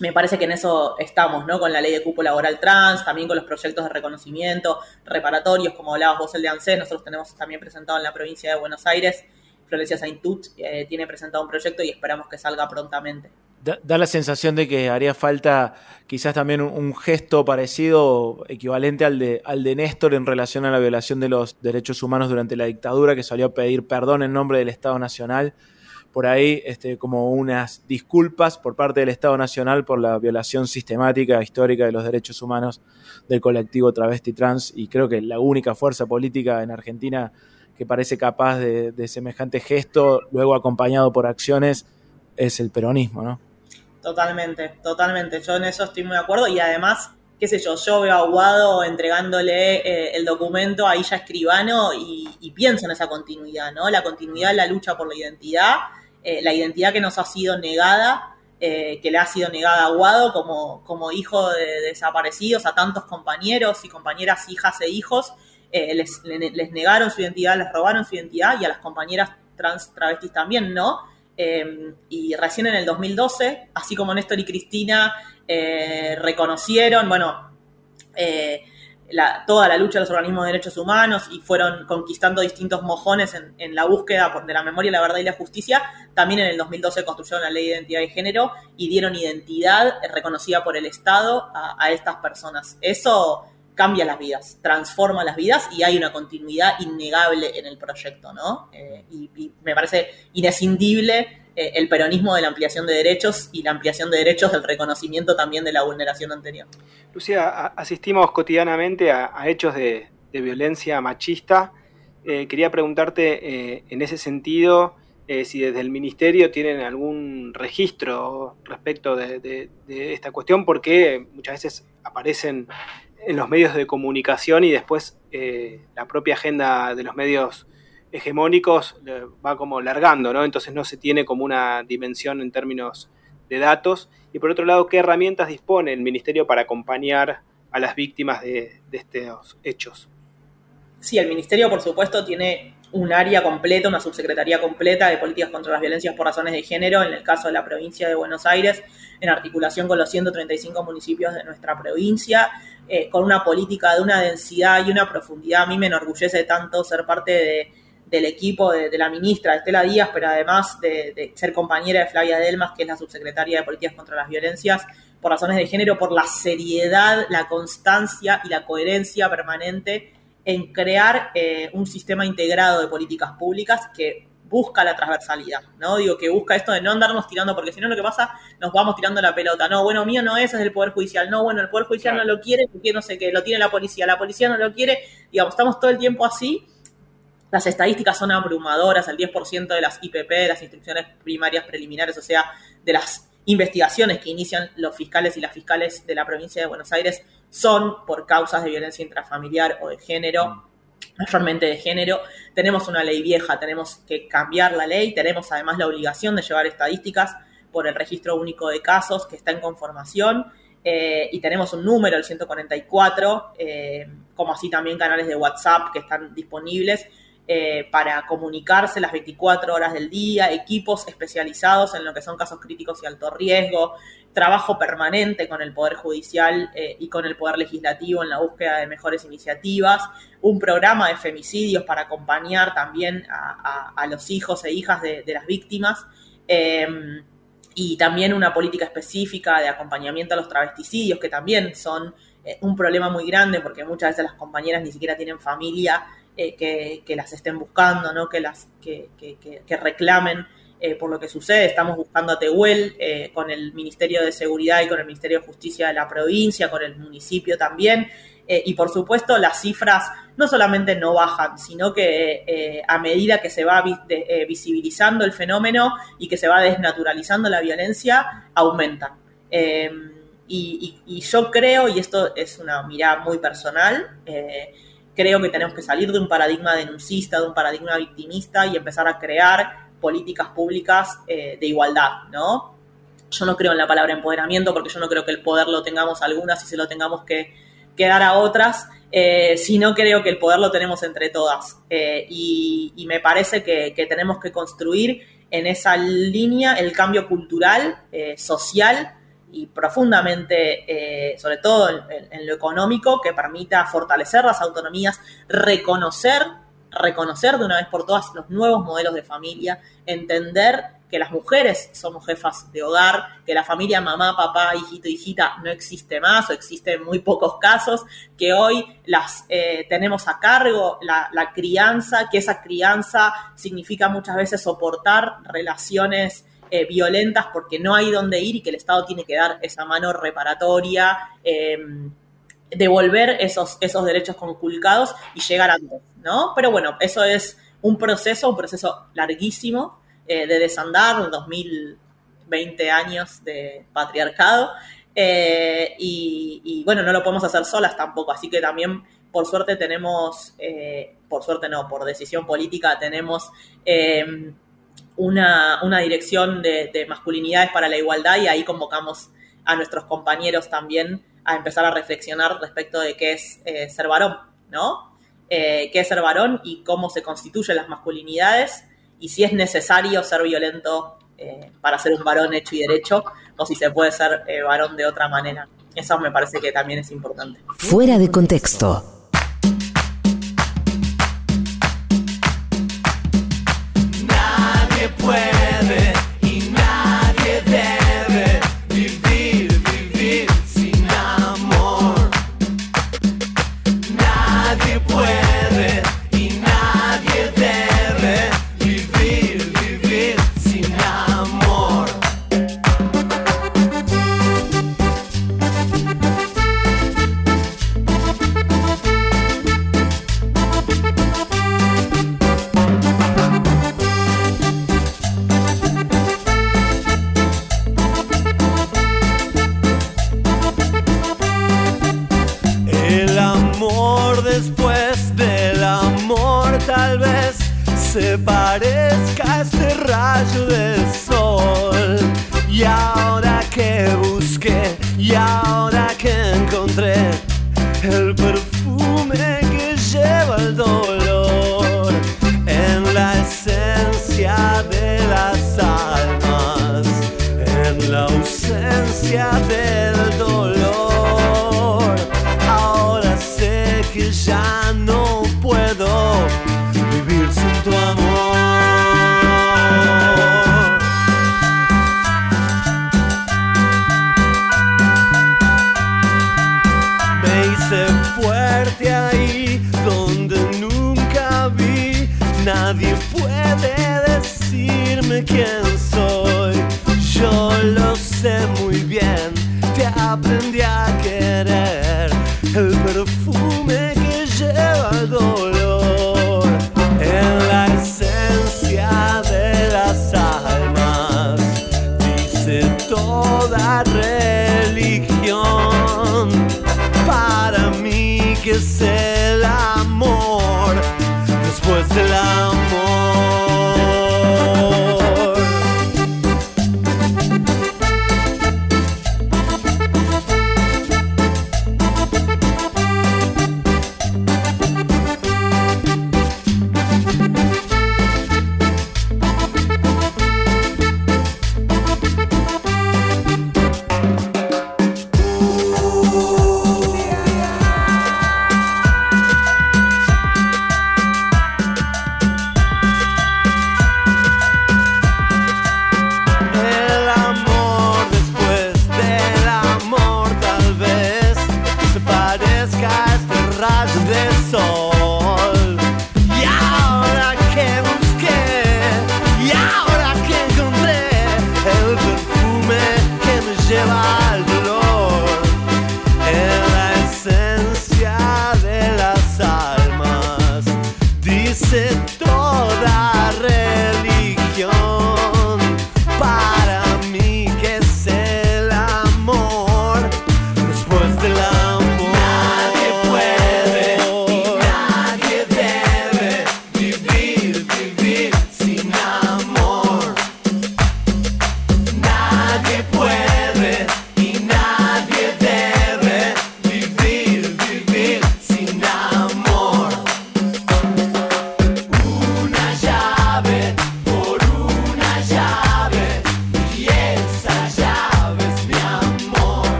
me parece que en eso estamos, ¿no? Con la ley de cupo laboral trans, también con los proyectos de reconocimiento, reparatorios, como hablabas vos el de ANSES, nosotros tenemos también presentado en la provincia de Buenos Aires, Florencia Saintut eh, tiene presentado un proyecto y esperamos que salga prontamente. Da, la sensación de que haría falta quizás también un, gesto parecido, equivalente al de, al de Néstor en relación a la violación de los derechos humanos durante la dictadura, que salió a pedir perdón en nombre del Estado Nacional por ahí este, como unas disculpas por parte del Estado Nacional por la violación sistemática, histórica de los derechos humanos del colectivo travesti trans y creo que la única fuerza política en Argentina que parece capaz de, semejante gesto, luego acompañado por acciones, es el peronismo, ¿no? Totalmente, totalmente. Yo en eso estoy muy de acuerdo y además, qué sé yo, yo veo a Aguado entregándole eh, el documento a Illa Escribano y, y, pienso en esa continuidad, ¿no? La continuidad de la lucha por la identidad eh, la identidad que nos ha sido negada, eh, que le ha sido negada a Guado como, como hijo de, desaparecidos, a tantos compañeros y compañeras, hijas e hijos, eh, les, negaron su identidad, les robaron su identidad y a las compañeras trans travestis también, ¿no? y recién en el 2012, así como Néstor y Cristina reconocieron, bueno, toda la lucha de los organismos de derechos humanos y fueron conquistando distintos mojones en, la búsqueda de la memoria, la verdad y la justicia. También en el 2012 construyeron la ley de identidad de género y dieron identidad reconocida por el Estado a, estas personas. Eso cambia las vidas, transforma las vidas y hay una continuidad innegable en el proyecto, ¿no? Eh, y me parece inescindible eh, el peronismo de la ampliación de derechos y la ampliación de derechos del reconocimiento también de la vulneración anterior. Lucía, asistimos cotidianamente a, hechos de, violencia machista. Eh, quería preguntarte eh, en ese sentido si desde el ministerio tienen algún registro respecto de, esta cuestión, porque muchas veces aparecen en los medios de comunicación y después la propia agenda de los medios hegemónicos va como largando, ¿no? Entonces no se tiene como una dimensión en términos de datos. Y por otro lado, ¿qué herramientas dispone el Ministerio para acompañar a las víctimas de, estos hechos? Sí, el Ministerio, por supuesto, tiene un área completa, una subsecretaría completa de políticas contra las violencias por razones de género, en el caso de la provincia de Buenos Aires, en articulación con los 135 municipios de nuestra provincia, eh, con una política de una densidad y una profundidad. A mí me enorgullece tanto ser parte de del equipo de, la ministra Estela Díaz, pero además de, ser compañera de Flavia Delmas, que es la subsecretaria de Políticas contra las Violencias, por razones de género, por la seriedad, la constancia y la coherencia permanente en crear eh, un sistema integrado de políticas públicas que busca la transversalidad, ¿no? Digo, que busca esto de no andarnos tirando, porque si no lo que pasa, nos vamos tirando la pelota. No, bueno, mío no es, es del Poder Judicial. No, bueno, el Poder Judicial no lo quiere, porque no sé qué, lo tiene la policía, la policía no lo quiere. Digamos, estamos todo el tiempo así las estadísticas son abrumadoras, el 10% de las IPP, de las instrucciones primarias preliminares, o sea, de las investigaciones que inician los fiscales y las fiscales de la provincia de Buenos Aires son por causas de violencia intrafamiliar o de género, mayormente de género. Tenemos una ley vieja, tenemos que cambiar la ley, tenemos además la obligación de llevar estadísticas por el registro único de casos que está en conformación. Eh, y tenemos un número, el 144, eh, como así también canales de WhatsApp que están disponibles eh, para comunicarse las 24 horas del día, equipos especializados en lo que son casos críticos y alto riesgo, trabajo permanente con el Poder Judicial eh, y con el Poder Legislativo en la búsqueda de mejores iniciativas, un programa de femicidios para acompañar también a, los hijos e hijas de, las víctimas. Em, y también una política específica de acompañamiento a los travesticidios, que también son eh, un problema muy grande porque muchas veces las compañeras ni siquiera tienen familia eh, que, las estén buscando, que, las, que, reclamen eh, por lo que sucede. Estamos buscando a Tehuel eh, con el Ministerio de Seguridad y con el Ministerio de Justicia de la provincia, con el municipio también. y por supuesto las cifras no solamente no bajan, sino que a medida que se va visibilizando el fenómeno y que se va desnaturalizando la violencia, aumentan. Y, yo creo, y esto es una mirada muy personal, creo que tenemos que salir de un paradigma denuncista, de un paradigma victimista y empezar a crear políticas públicas eh, de igualdad, ¿no? Yo no creo en la palabra empoderamiento porque yo no creo que el poder lo tengamos algunas y se lo tengamos que, dar a otras, eh, sino creo que el poder lo tenemos entre todas. Eh, y, y me parece que, que tenemos que construir en esa línea el cambio cultural, eh, social y profundamente, eh, sobre todo en, lo económico, que permita fortalecer las autonomías, reconocer, reconocer de una vez por todas los nuevos modelos de familia, entender que las mujeres somos jefas de hogar, que la familia mamá, papá, hijito, hijita no existe más o existe en muy pocos casos, que hoy las eh, tenemos a cargo la, la crianza, que esa crianza significa muchas veces soportar relaciones eh, violentas porque no hay dónde ir y que el Estado tiene que dar esa mano reparatoria, eh, devolver esos, esos derechos conculcados y llegar antes, ¿no? Pero bueno, eso es un proceso, un proceso larguísimo eh, de desandar, 2020 años de patriarcado, eh, y, bueno, no lo podemos hacer solas tampoco, así que también por suerte tenemos, por suerte no, por decisión política tenemos eh, una, una, dirección de, de, masculinidades para la igualdad y ahí convocamos a nuestros compañeros también a empezar a reflexionar respecto de qué es eh, ser varón, ¿no? Eh, qué es ser varón y cómo se constituyen las masculinidades y si es necesario ser violento eh, para ser un varón hecho y derecho o si se puede ser eh, varón de otra manera. Eso me parece que también es importante. Fuera de contexto.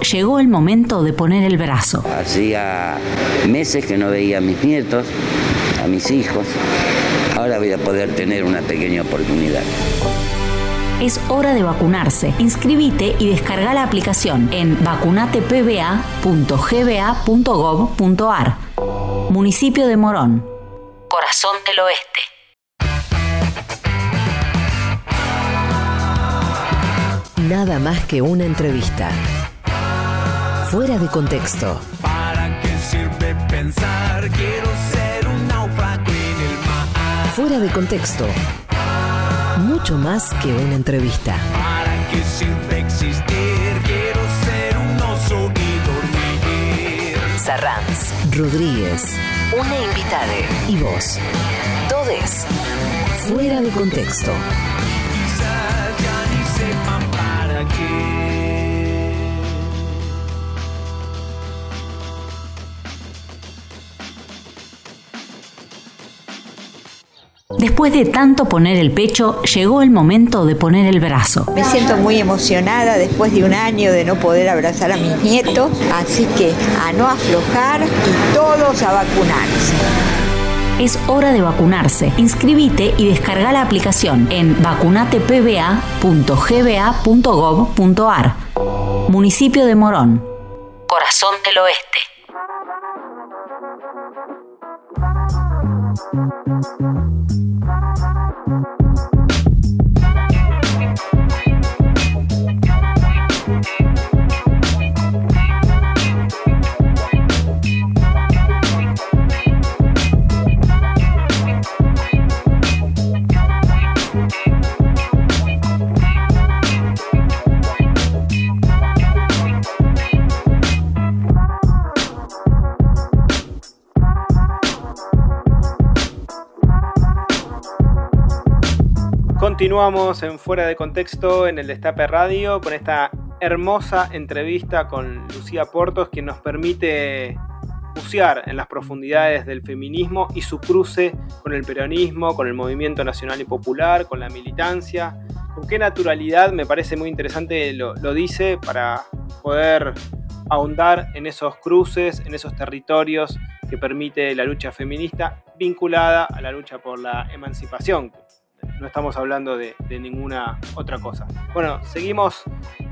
Llegó el momento de poner el brazo. Hacía meses que no veía a mis nietos, a mis hijos. Ahora voy a poder tener una pequeña oportunidad. Es hora de vacunarse. Inscribite y descarga la aplicación en vacunatepba.gba.gov.ar. Municipio de Morón. Corazón del Oeste. Nada más que una entrevista. Fuera de contexto. ¿Para qué sirve pensar? Quiero ser un náufrago en el mar. Fuera de contexto. Mucho más que una entrevista. ¿Para qué sirve existir? Quiero ser un oso y dormir. Sarranz, Rodríguez, una invitada y vos. Todes. Fuera de contexto. Quizás ya ni sepan para qué. Después de tanto poner el pecho, llegó el momento de poner el brazo. Me siento muy emocionada después de un año de no poder abrazar a mis nietos, así que a no aflojar y todos a vacunarse. Es hora de vacunarse. Inscribite y descarga la aplicación en vacunatepba.gba.gov.ar. Municipio de Morón. Corazón del Oeste. Continuamos en Fuera de Contexto en el Destape Radio con esta hermosa entrevista con Lucía Portos, quien nos permite bucear en las profundidades del feminismo y su cruce con el peronismo, con el movimiento nacional y popular, con la militancia. Con qué naturalidad me parece muy interesante lo, lo dice para poder ahondar en esos cruces, en esos territorios que permite la lucha feminista vinculada a la lucha por la emancipación, no estamos hablando de, ninguna otra cosa. Bueno, seguimos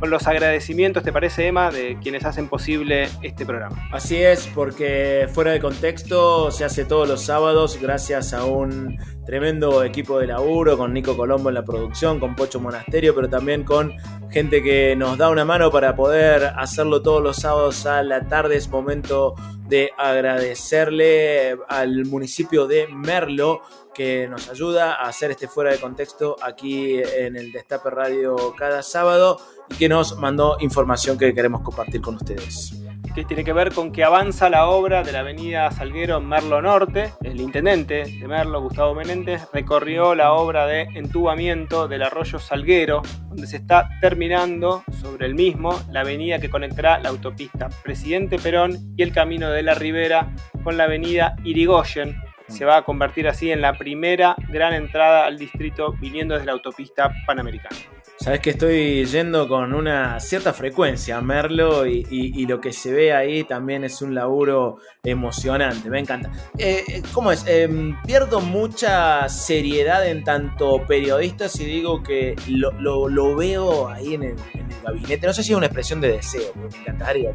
con los agradecimientos, ¿te parece, Emma, de quienes hacen posible este programa? Así es, porque fuera de contexto se hace todos los sábados gracias a un tremendo equipo de laburo, con Nico Colombo en la producción, con Pocho Monasterio, pero también con gente que nos da una mano para poder hacerlo todos los sábados a la tarde. Es momento de agradecerle al municipio de Merlo que nos ayuda a hacer este fuera de contexto aquí en el Destape Radio cada sábado y que nos mandó información que queremos compartir con ustedes. Que tiene que ver con que avanza la obra de la avenida Salguero Merlo Norte. El intendente de Merlo, Gustavo Menéndez, recorrió la obra de entubamiento del arroyo Salguero, donde se está terminando sobre el mismo la avenida que conectará la autopista Presidente Perón y el camino de la Ribera con la avenida Irigoyen, se va a convertir así en la primera gran entrada al distrito viniendo desde la autopista panamericana. Sabes que estoy yendo con una cierta frecuencia a Merlo y, y, y, lo que se ve ahí también es un laburo emocionante, me encanta. Eh, ¿Cómo es? Eh, pierdo mucha seriedad en tanto periodista si digo que lo, lo, lo veo ahí en el, en el, gabinete. No sé si es una expresión de deseo, pero me encantaría.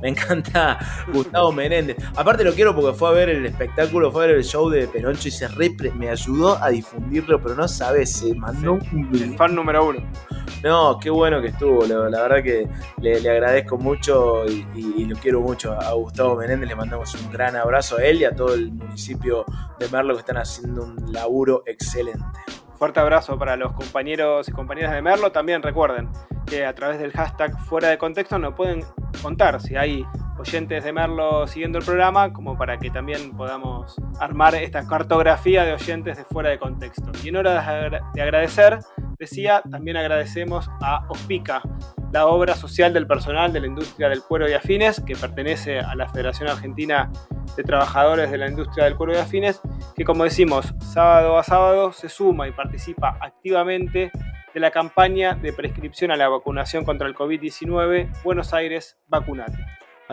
Me encanta (laughs) Gustavo Menéndez. Aparte lo quiero porque fue a ver el espectáculo, fue a ver el show de Peroncho y se repre, me ayudó a difundirlo, pero no sabes, se mandó un... El fan número uno. No, qué bueno que estuvo, la, verdad que le, agradezco mucho y, lo quiero mucho a Gustavo Menéndez, le mandamos un gran abrazo a él y a todo el municipio de Merlo que están haciendo un laburo excelente. Fuerte abrazo para los compañeros y compañeras de Merlo. También recuerden que a través del hashtag fuera de contexto nos pueden contar si hay oyentes de Merlo siguiendo el programa, como para que también podamos armar esta cartografía de oyentes de fuera de contexto. Y en hora de agradecer, también agradecemos a Ospica, la obra social del personal de la industria del cuero y afines, que pertenece a la Federación Argentina de Trabajadores de la Industria del Cuero y Afines, que como decimos, sábado a sábado se suma y participa activamente de la campaña de prescripción a la vacunación contra el COVID-19 Buenos Aires Vacunate.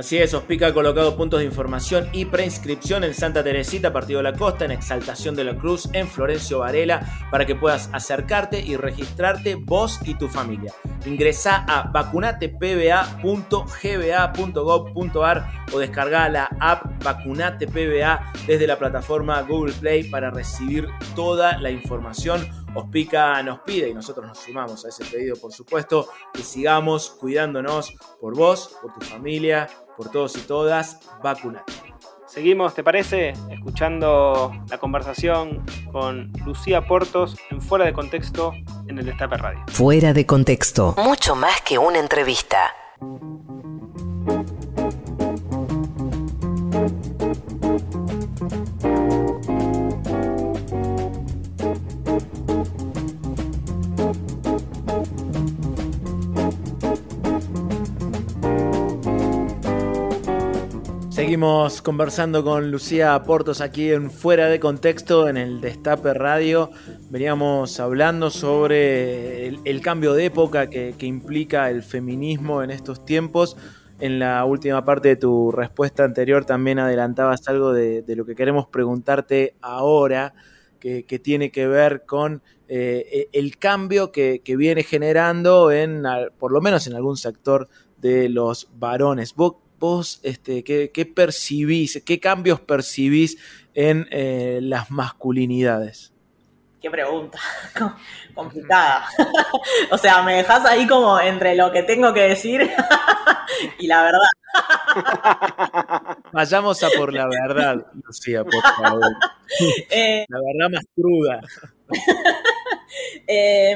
Así es, Ospica ha colocado puntos de información y preinscripción en Santa Teresita, Partido de la Costa, en Exaltación de la Cruz, en Florencio Varela, para que puedas acercarte y registrarte vos y tu familia. Ingresa a vacunatepba.gba.gov.ar o descarga la app Vacunate PBA desde la plataforma Google Play para recibir toda la información. Ospica nos pide y nosotros nos sumamos a ese pedido, por supuesto, que sigamos cuidándonos por vos, por tu familia, por todos y todas. Vacunate. Seguimos, ¿te parece? Escuchando la conversación con Lucía Portos en Fuera de Contexto en el Destape Radio. Fuera de contexto. Mucho más que una entrevista. Seguimos conversando con Lucía Portos aquí en Fuera de Contexto en el Destape Radio. Veníamos hablando sobre el, cambio de época que, implica el feminismo en estos tiempos. En la última parte de tu respuesta anterior también adelantabas algo de, lo que queremos preguntarte ahora, que, tiene que ver con eh, el cambio que, viene generando en, por lo menos en algún sector de los varones. ¿Vos, vos este, ¿qué, ¿qué, percibís, qué cambios percibís en eh, las masculinidades? Qué pregunta (laughs) complicada. (laughs) o sea, me dejas ahí como entre lo que tengo que decir (laughs) y la verdad. Vayamos a por la verdad, Lucía, por favor. Eh, la verdad más cruda. eh,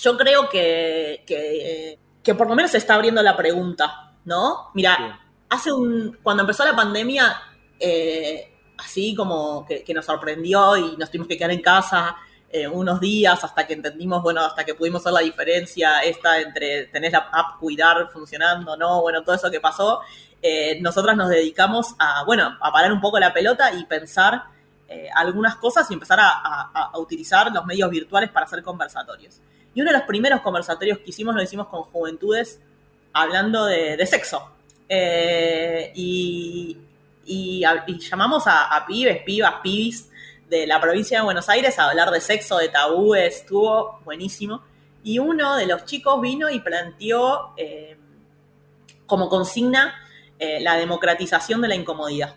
yo creo que, que, que, por lo menos se está abriendo la pregunta, ¿no? Mira, hace un. Cuando empezó la pandemia, eh, así como que, nos sorprendió y nos tuvimos que quedar en casa eh, unos días hasta que entendimos, bueno, hasta que pudimos hacer la diferencia esta entre tener la app Cuidar funcionando, ¿no? Bueno, todo eso que pasó. Eh, nosotras nos dedicamos a, bueno, a parar un poco la pelota y pensar eh, algunas cosas y empezar a, utilizar los medios virtuales para hacer conversatorios. Y uno de los primeros conversatorios que hicimos lo hicimos con juventudes hablando de sexo, eh, y, llamamos a, a, pibes, pibas, pibis de la provincia de Buenos Aires a hablar de sexo, de tabúes, estuvo buenísimo. Y uno de los chicos vino y planteó eh, como consigna eh, la democratización de la incomodidad.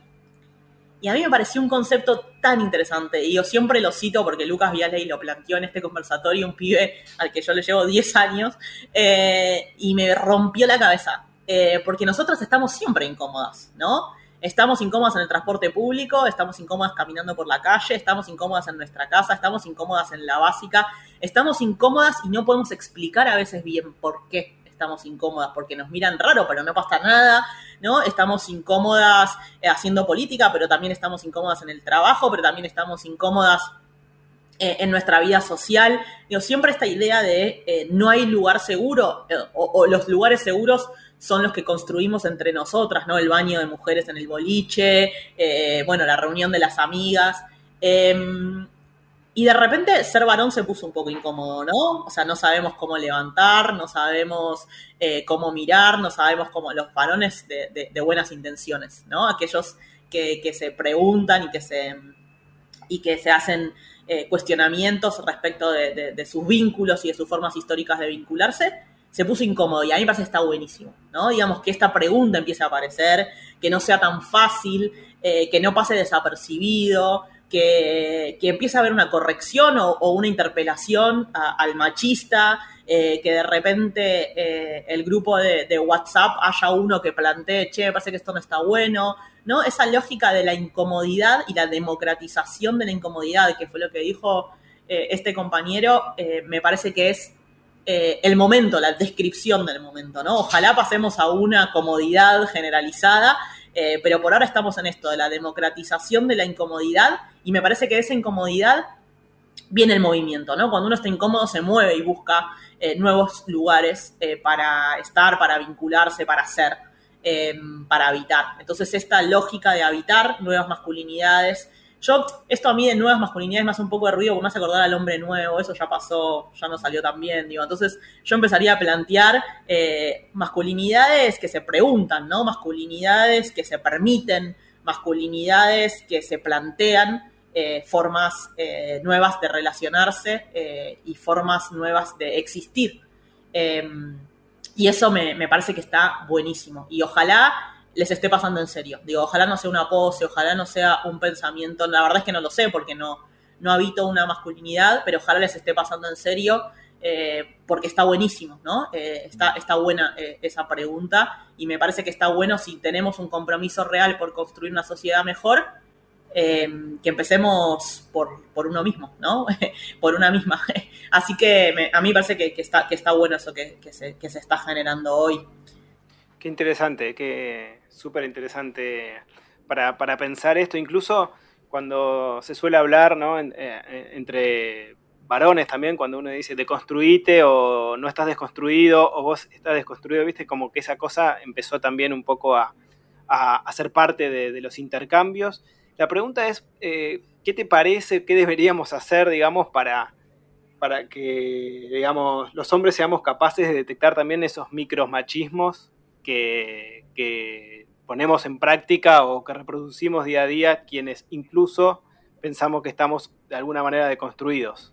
Y a mí me pareció un concepto tan interesante, y yo siempre lo cito porque Lucas Vialey lo planteó en este conversatorio, un pibe al que yo le llevo 10 años, y me rompió la cabeza eh, porque nosotras estamos siempre incómodas, ¿no? Estamos incómodas en el transporte público, estamos incómodas caminando por la calle, estamos incómodas en nuestra casa, estamos incómodas en la básica, estamos incómodas y no podemos explicar a veces bien por qué estamos incómodas, porque nos miran raro, pero no pasa nada, ¿no? Estamos incómodas eh, haciendo política, pero también estamos incómodas en el trabajo, pero también estamos incómodas eh, en nuestra vida social. Digo, siempre esta idea de no hay lugar seguro o, los lugares seguros son los que construimos entre nosotras, ¿no? El baño de mujeres en el boliche, eh, bueno, la reunión de las amigas. Eh, y de repente ser varón se puso un poco incómodo, ¿no? O sea, no sabemos cómo levantar, no sabemos eh, cómo mirar, no sabemos cómo los varones de, buenas intenciones, ¿no? Aquellos que, se preguntan y que se, y que se hacen eh, cuestionamientos respecto de sus vínculos y de sus formas históricas de vincularse se puso incómodo y a mí me parece que está buenísimo, ¿no? Digamos que esta pregunta empiece a aparecer, que no sea tan fácil, eh, que no pase desapercibido, que, que, empiece a haber una corrección o, una interpelación al machista, eh, que de repente eh, el grupo de, de, WhatsApp haya uno que plantee, che, me parece que esto no está bueno, ¿no? Esa lógica de la incomodidad y la democratización de la incomodidad, que fue lo que dijo este compañero, me parece que es eh, el momento, la descripción del momento, ¿no? Ojalá pasemos a una comodidad generalizada, eh, pero por ahora estamos en esto de la democratización de la incomodidad y me parece que de esa incomodidad viene el movimiento, ¿no? Cuando uno está incómodo se mueve y busca eh, nuevos lugares para estar, para vincularse, para ser, para habitar. Entonces esta lógica de habitar nuevas masculinidades, Yo, esto a mí de nuevas masculinidades más un poco de ruido, porque me hace acordar al hombre nuevo, eso ya pasó, ya no salió tan bien, digo. Entonces yo empezaría a plantear eh, masculinidades que se preguntan, ¿no? Masculinidades que se permiten, masculinidades que se plantean, eh, formas eh, nuevas de relacionarse y formas nuevas de existir. Em, y eso me, me parece que está buenísimo. Y ojalá les esté pasando en serio. Digo, ojalá no sea una pose, ojalá no sea un pensamiento. La verdad es que no lo sé porque no, no habito una masculinidad, pero ojalá les esté pasando en serio eh, porque está buenísimo, ¿no? Eh, está, está buena eh, esa pregunta y me parece que está bueno si tenemos un compromiso real por construir una sociedad mejor, que empecemos por, por, uno mismo, ¿no? (laughs) por una misma. (laughs) Así que a mí me parece que, está, que está bueno eso que, que, se, que se está generando hoy. Qué interesante, qué súper interesante para, pensar esto, incluso cuando se suele hablar ¿no? Eh, entre varones también, cuando uno dice deconstruite o no estás desconstruido o vos estás desconstruido, viste, como que esa cosa empezó también un poco a, a, ser parte de, los intercambios. La pregunta es, eh, ¿qué te parece, qué deberíamos hacer, digamos, para, para que, digamos, los hombres seamos capaces de detectar también esos micromachismos que, ponemos en práctica o que reproducimos día a día quienes incluso pensamos que estamos de alguna manera deconstruidos.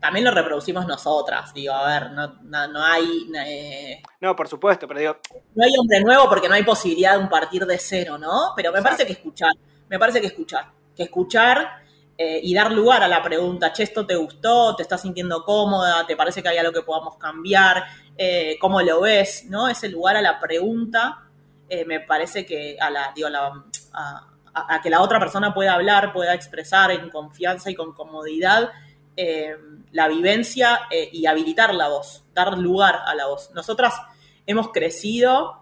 También lo reproducimos nosotras, digo, a ver, no, hay... Eh, no, por supuesto, pero digo... No hay hombre nuevo porque no hay posibilidad de un partir de cero, ¿no? Pero me parece que escuchar, me parece que escuchar, que escuchar eh, y dar lugar a la pregunta, che, ¿esto te gustó? ¿Te estás sintiendo cómoda? ¿Te parece que hay algo que podamos cambiar? Eh, cómo lo ves, ¿no? Ese lugar a la pregunta, eh, me parece que a la, digo, a, que la otra persona pueda hablar, pueda expresar en confianza y con comodidad la vivencia y habilitar la voz, dar lugar a la voz. Nosotras hemos crecido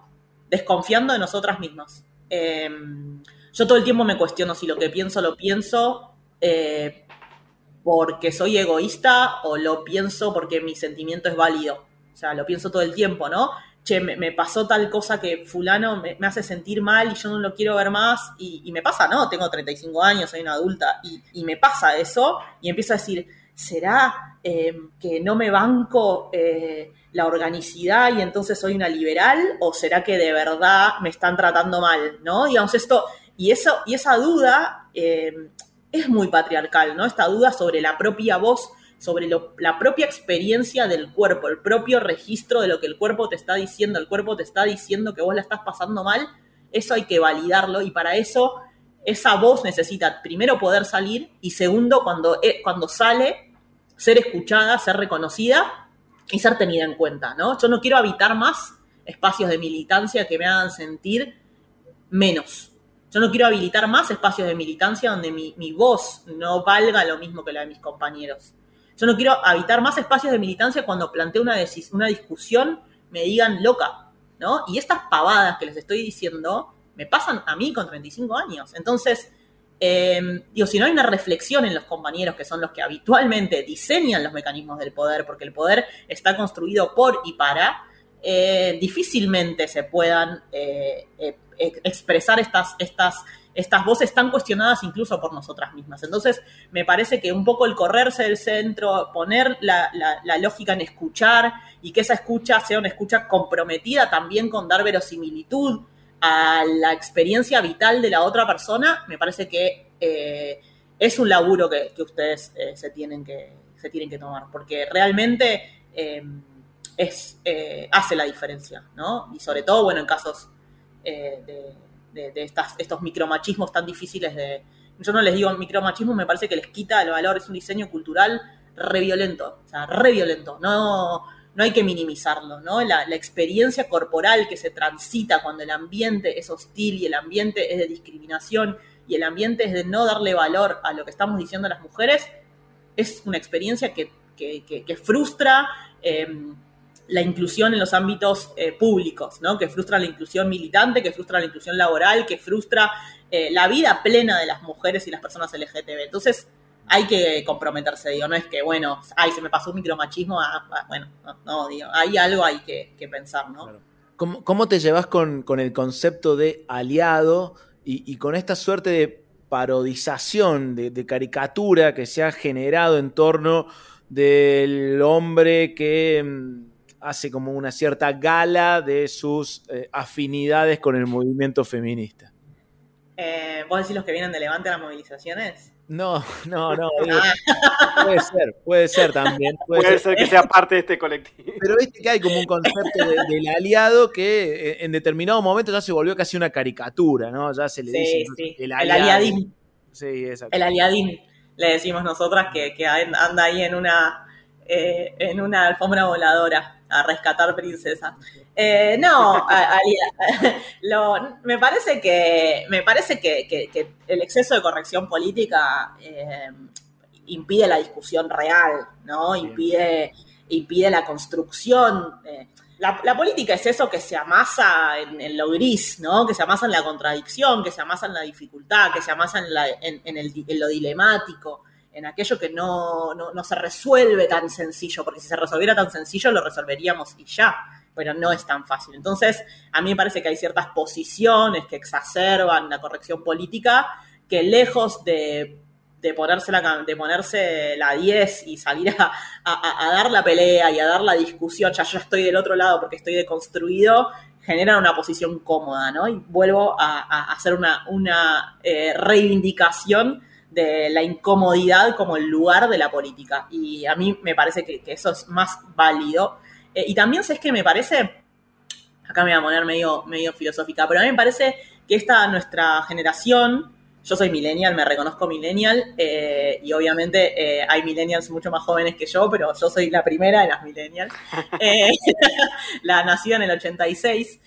desconfiando de nosotras mismas. yo todo el tiempo me cuestiono si lo que pienso lo pienso porque soy egoísta o lo pienso porque mi sentimiento es válido. O sea, lo pienso todo el tiempo, ¿no? Che, me, pasó tal cosa que fulano me, hace sentir mal y yo no lo quiero ver más. Y, me pasa, ¿no? Tengo 35 años, soy una adulta y, me pasa eso y empiezo a decir, ¿será em, que no me banco eh, la organicidad y entonces soy una liberal? ¿O será que de verdad me están tratando mal, ¿no? Digamos, esto, y, eso, y esa duda es muy patriarcal, ¿no? Esta duda sobre la propia voz sobre la propia experiencia del cuerpo, el propio registro de lo que el cuerpo te está diciendo, el cuerpo te está diciendo que vos la estás pasando mal, eso hay que validarlo y para eso esa voz necesita primero poder salir y segundo cuando, eh, cuando sale ser escuchada, ser reconocida y ser tenida en cuenta, ¿no? Yo no quiero habitar más espacios de militancia que me hagan sentir menos. Yo no quiero habilitar más espacios de militancia donde mi, voz no valga lo mismo que la de mis compañeros. Yo no quiero habitar más espacios de militancia cuando planteo una, una discusión, me digan loca, ¿no? Y estas pavadas que les estoy diciendo me pasan a mí con 35 años. Entonces, em, digo, si no hay una reflexión en los compañeros que son los que habitualmente diseñan los mecanismos del poder, porque el poder está construido por y para, eh, difícilmente se puedan eh, eh, expresar estas, estas estas voces están cuestionadas incluso por nosotras mismas. Entonces, me parece que un poco el correrse del centro, poner la, lógica en escuchar y que esa escucha sea una escucha comprometida también con dar verosimilitud a la experiencia vital de la otra persona, me parece que eh, es un laburo que, ustedes eh, se, tienen que, se tienen que tomar, porque realmente eh, es, hace la diferencia, ¿no? Y sobre todo, bueno, en casos de de, estas, estos micromachismos tan difíciles de... Yo no les digo micromachismo, me parece que les quita el valor, es un diseño cultural re violento, o sea, re violento, no, no hay que minimizarlo, ¿no? La, experiencia corporal que se transita cuando el ambiente es hostil y el ambiente es de discriminación y el ambiente es de no darle valor a lo que estamos diciendo las mujeres, es una experiencia que, frustra, em, la inclusión en los ámbitos eh, públicos, ¿no? que frustra la inclusión militante, que frustra la inclusión laboral, que frustra eh, la vida plena de las mujeres y las personas LGTB. Entonces, hay que comprometerse, digo, no es que, bueno, ay, se me pasó un micromachismo, ah, ah, bueno, no, digo, hay algo hay que, pensar, ¿no? ¿Cómo, te llevas con, el concepto de aliado y, con esta suerte de parodización, de, caricatura que se ha generado en torno del hombre que mm, hace como una cierta gala de sus eh, afinidades con el movimiento feminista. Eh, ¿Vos decís los que vienen de Levante a las movilizaciones? No, (laughs) no, no. (laughs) digo, puede ser, puede ser también. Puede, Puede ser. ser que sea parte de este colectivo. Pero viste que hay como un concepto de- del aliado que eh, en determinado momento ya se volvió casi una caricatura, ¿no? Ya se le Sí, dice sí. el aliadín. Sí, exacto. El aliadín, le decimos nosotras, que, que anda ahí en una, eh, en una alfombra voladora a rescatar princesas. Eh, no, alia- (laughs) lo- me parece que, me parece que, que- que el exceso de corrección política eh, impide la discusión real, ¿no? Impide, impide la construcción. eh. La, la política es eso que se amasa en, en lo gris, ¿no? Que se amasa en la contradicción, que se amasa en la dificultad, que se amasa en, la- en- en el lo dilemático, en aquello que no, no, no se resuelve tan sencillo, porque si se resolviera tan sencillo lo resolveríamos y ya, pero no es tan fácil. Entonces, a mí me parece que hay ciertas posiciones que exacerban la corrección política que lejos de, de ponerse, la, de ponerse la 10 y salir a, a- dar la pelea y a dar la discusión, ya yo estoy del otro lado porque estoy deconstruido, generan una posición cómoda, ¿no? Y vuelvo a, a hacer una, una eh, reivindicación de la incomodidad como el lugar de la política. Y a mí me parece que, que eso es más válido. Eh, y también es que me parece, acá me voy a poner medio, medio filosófica, pero a mí me parece que esta nuestra generación, yo soy millennial, me reconozco millennial, eh, y obviamente eh, hay millennials mucho más jóvenes que yo, pero yo soy la primera de las millennials, (laughs) (laughs) la nacida en el 86.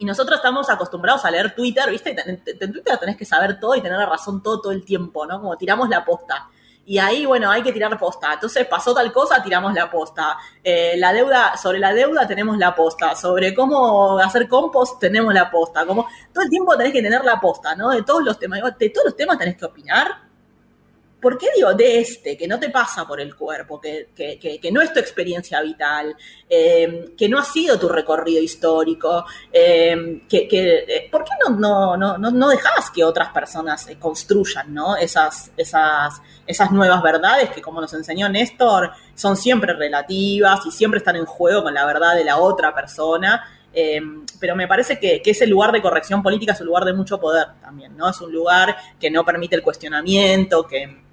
Y nosotros estamos acostumbrados a leer Twitter, ¿viste? En Twitter tenés que saber todo y tener la razón todo, todo el tiempo, ¿no? Como tiramos la posta. Y ahí, bueno, hay que tirar posta. Entonces pasó tal cosa, tiramos la posta. Eh, la deuda, sobre la deuda tenemos la posta. Sobre cómo hacer compost tenemos la posta. Como todo el tiempo tenés que tener la posta, ¿no? De todos los temas. De todos los temas tenés que opinar. ¿Por qué digo de este, que no te pasa por el cuerpo, que, que- que- no es tu experiencia vital, eh, que no ha sido tu recorrido histórico? eh, que, ¿Por qué no, no, no, no, no dejás que otras personas eh, construyan ¿no? esas, esas, esas nuevas verdades que, como nos enseñó Néstor, son siempre relativas y siempre están en juego con la verdad de la otra persona? Eh, pero me parece que, que ese lugar de corrección política es un lugar de mucho poder también, ¿no? Es un lugar que no permite el cuestionamiento, que,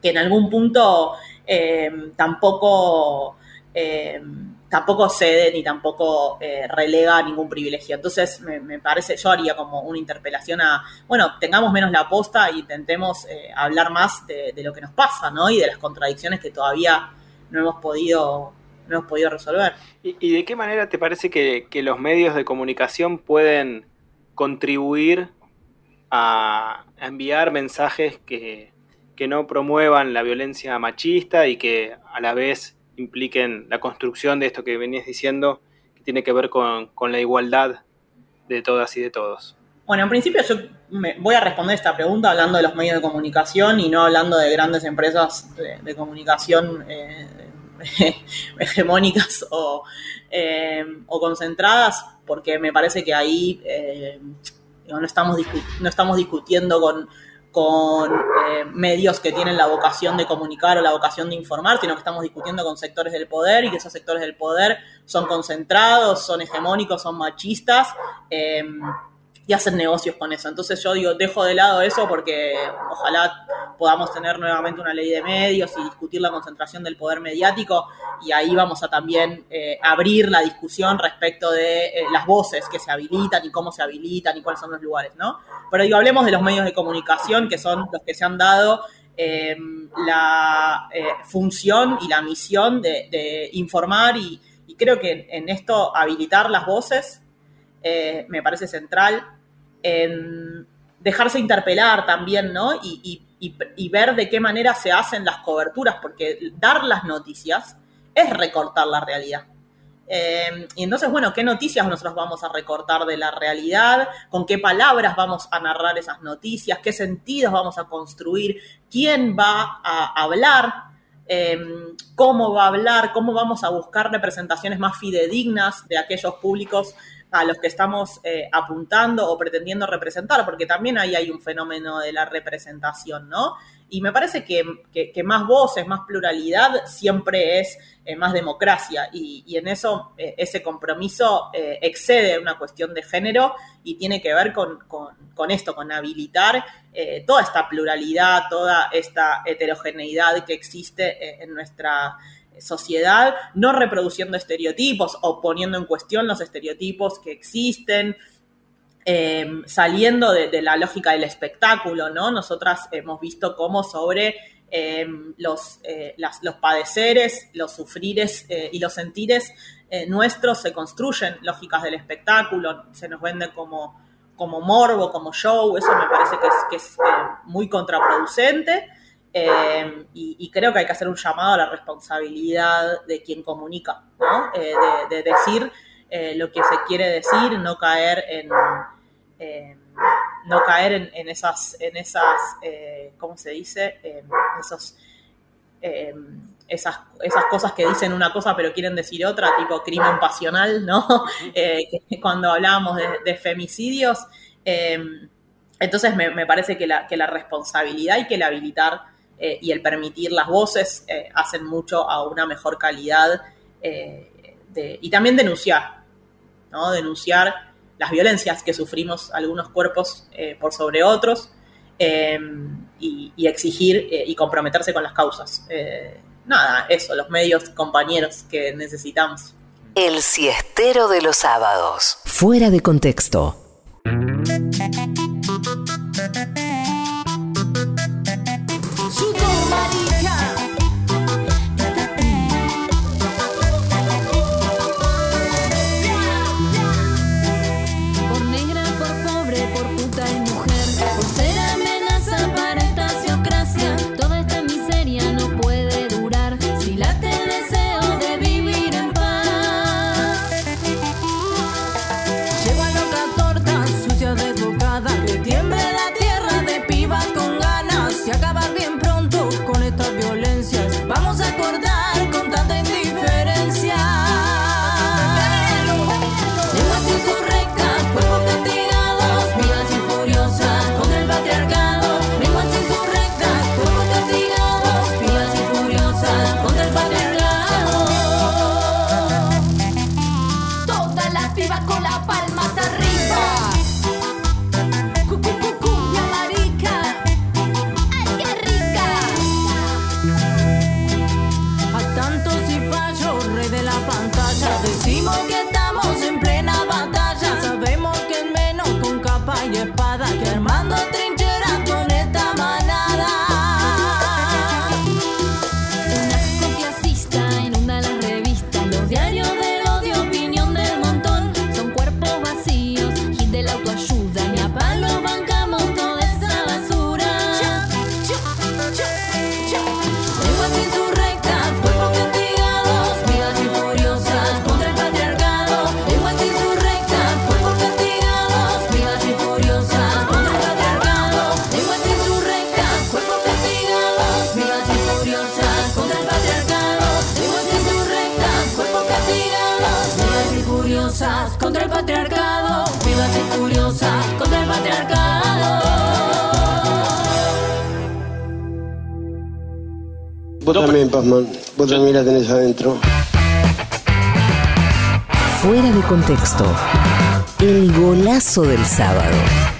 que en algún punto eh, tampoco, eh, tampoco cede ni tampoco eh, relega ningún privilegio. Entonces, me, parece, yo haría como una interpelación a, bueno, tengamos menos la aposta e intentemos hablar más de, lo que nos pasa, ¿no? Y de las contradicciones que todavía no hemos podido, no hemos podido resolver. ¿Y, de qué manera te parece que, los medios de comunicación pueden contribuir a enviar mensajes que, que no promuevan la violencia machista y que a la vez impliquen la construcción de esto que venías diciendo, que tiene que ver con, con la igualdad de todas y de todos? Bueno, en principio yo me voy a responder esta pregunta hablando de los medios de comunicación y no hablando de grandes empresas de, comunicación eh, (laughs) hegemónicas o, eh, o concentradas, porque me parece que ahí eh, no, estamos no estamos discutiendo con, con eh, medios que tienen la vocación de comunicar o la vocación de informar, sino que estamos discutiendo con sectores del poder y que esos sectores del poder son concentrados, son hegemónicos, son machistas. eh, y hacen negocios con eso. Entonces yo digo, dejo de lado eso porque ojalá podamos tener nuevamente una ley de medios y discutir la concentración del poder mediático y ahí vamos a también eh, abrir la discusión respecto de eh, las voces que se habilitan y cómo se habilitan y cuáles son los lugares, ¿no? Pero digo, hablemos de los medios de comunicación que son los que se han dado eh, la eh, función y la misión de, informar y, creo que en esto habilitar las voces me parece central dejarse interpelar también, ¿no? Y ver de qué manera se hacen las coberturas, porque dar las noticias es recortar la realidad. Eh, y entonces, bueno, ¿qué noticias nosotros vamos a recortar de la realidad? ¿Con qué palabras vamos a narrar esas noticias? ¿Qué sentidos vamos a construir? ¿Quién va a hablar? Eh, ¿Cómo va a hablar? ¿Cómo vamos a buscar representaciones más fidedignas de aquellos públicos a los que estamos eh, apuntando o pretendiendo representar, porque también ahí hay un fenómeno de la representación, ¿no? Y me parece que, más voces, más pluralidad siempre es eh, más democracia y, en eso eh, ese compromiso excede una cuestión de género y tiene que ver con, con esto, con habilitar toda esta pluralidad, toda esta heterogeneidad que existe en nuestra sociedad, no reproduciendo estereotipos o poniendo en cuestión los estereotipos que existen, em, saliendo de, la lógica del espectáculo, ¿no? Nosotras hemos visto cómo sobre em, los, eh, los padeceres, los sufrires eh, y los sentires eh, nuestros se construyen lógicas del espectáculo, se nos vende como, como morbo, como show, eso me parece que es, que es muy contraproducente. Em, y, creo que hay que hacer un llamado a la responsabilidad de quien comunica, ¿no? Eh, de, decir eh, lo que se quiere decir, no caer en, em, no caer en, esas, en esas eh, ¿cómo se dice? esos, em, esas, esas cosas que dicen una cosa pero quieren decir otra, tipo crimen pasional, ¿no? (laughs) cuando hablábamos de, femicidios. entonces me, parece que la, que la responsabilidad hay que la habilitar eh, y el permitir las voces eh, hacen mucho a una mejor calidad eh, y también denunciar, ¿no? denunciar las violencias que sufrimos algunos cuerpos por sobre otros y, y, exigir y comprometerse con las causas. nada, eso, los medios compañeros que necesitamos. El siestero de los sábados. Fuera de contexto. También, Pazman. Vos también la tenés adentro. Fuera de contexto. El golazo del sábado.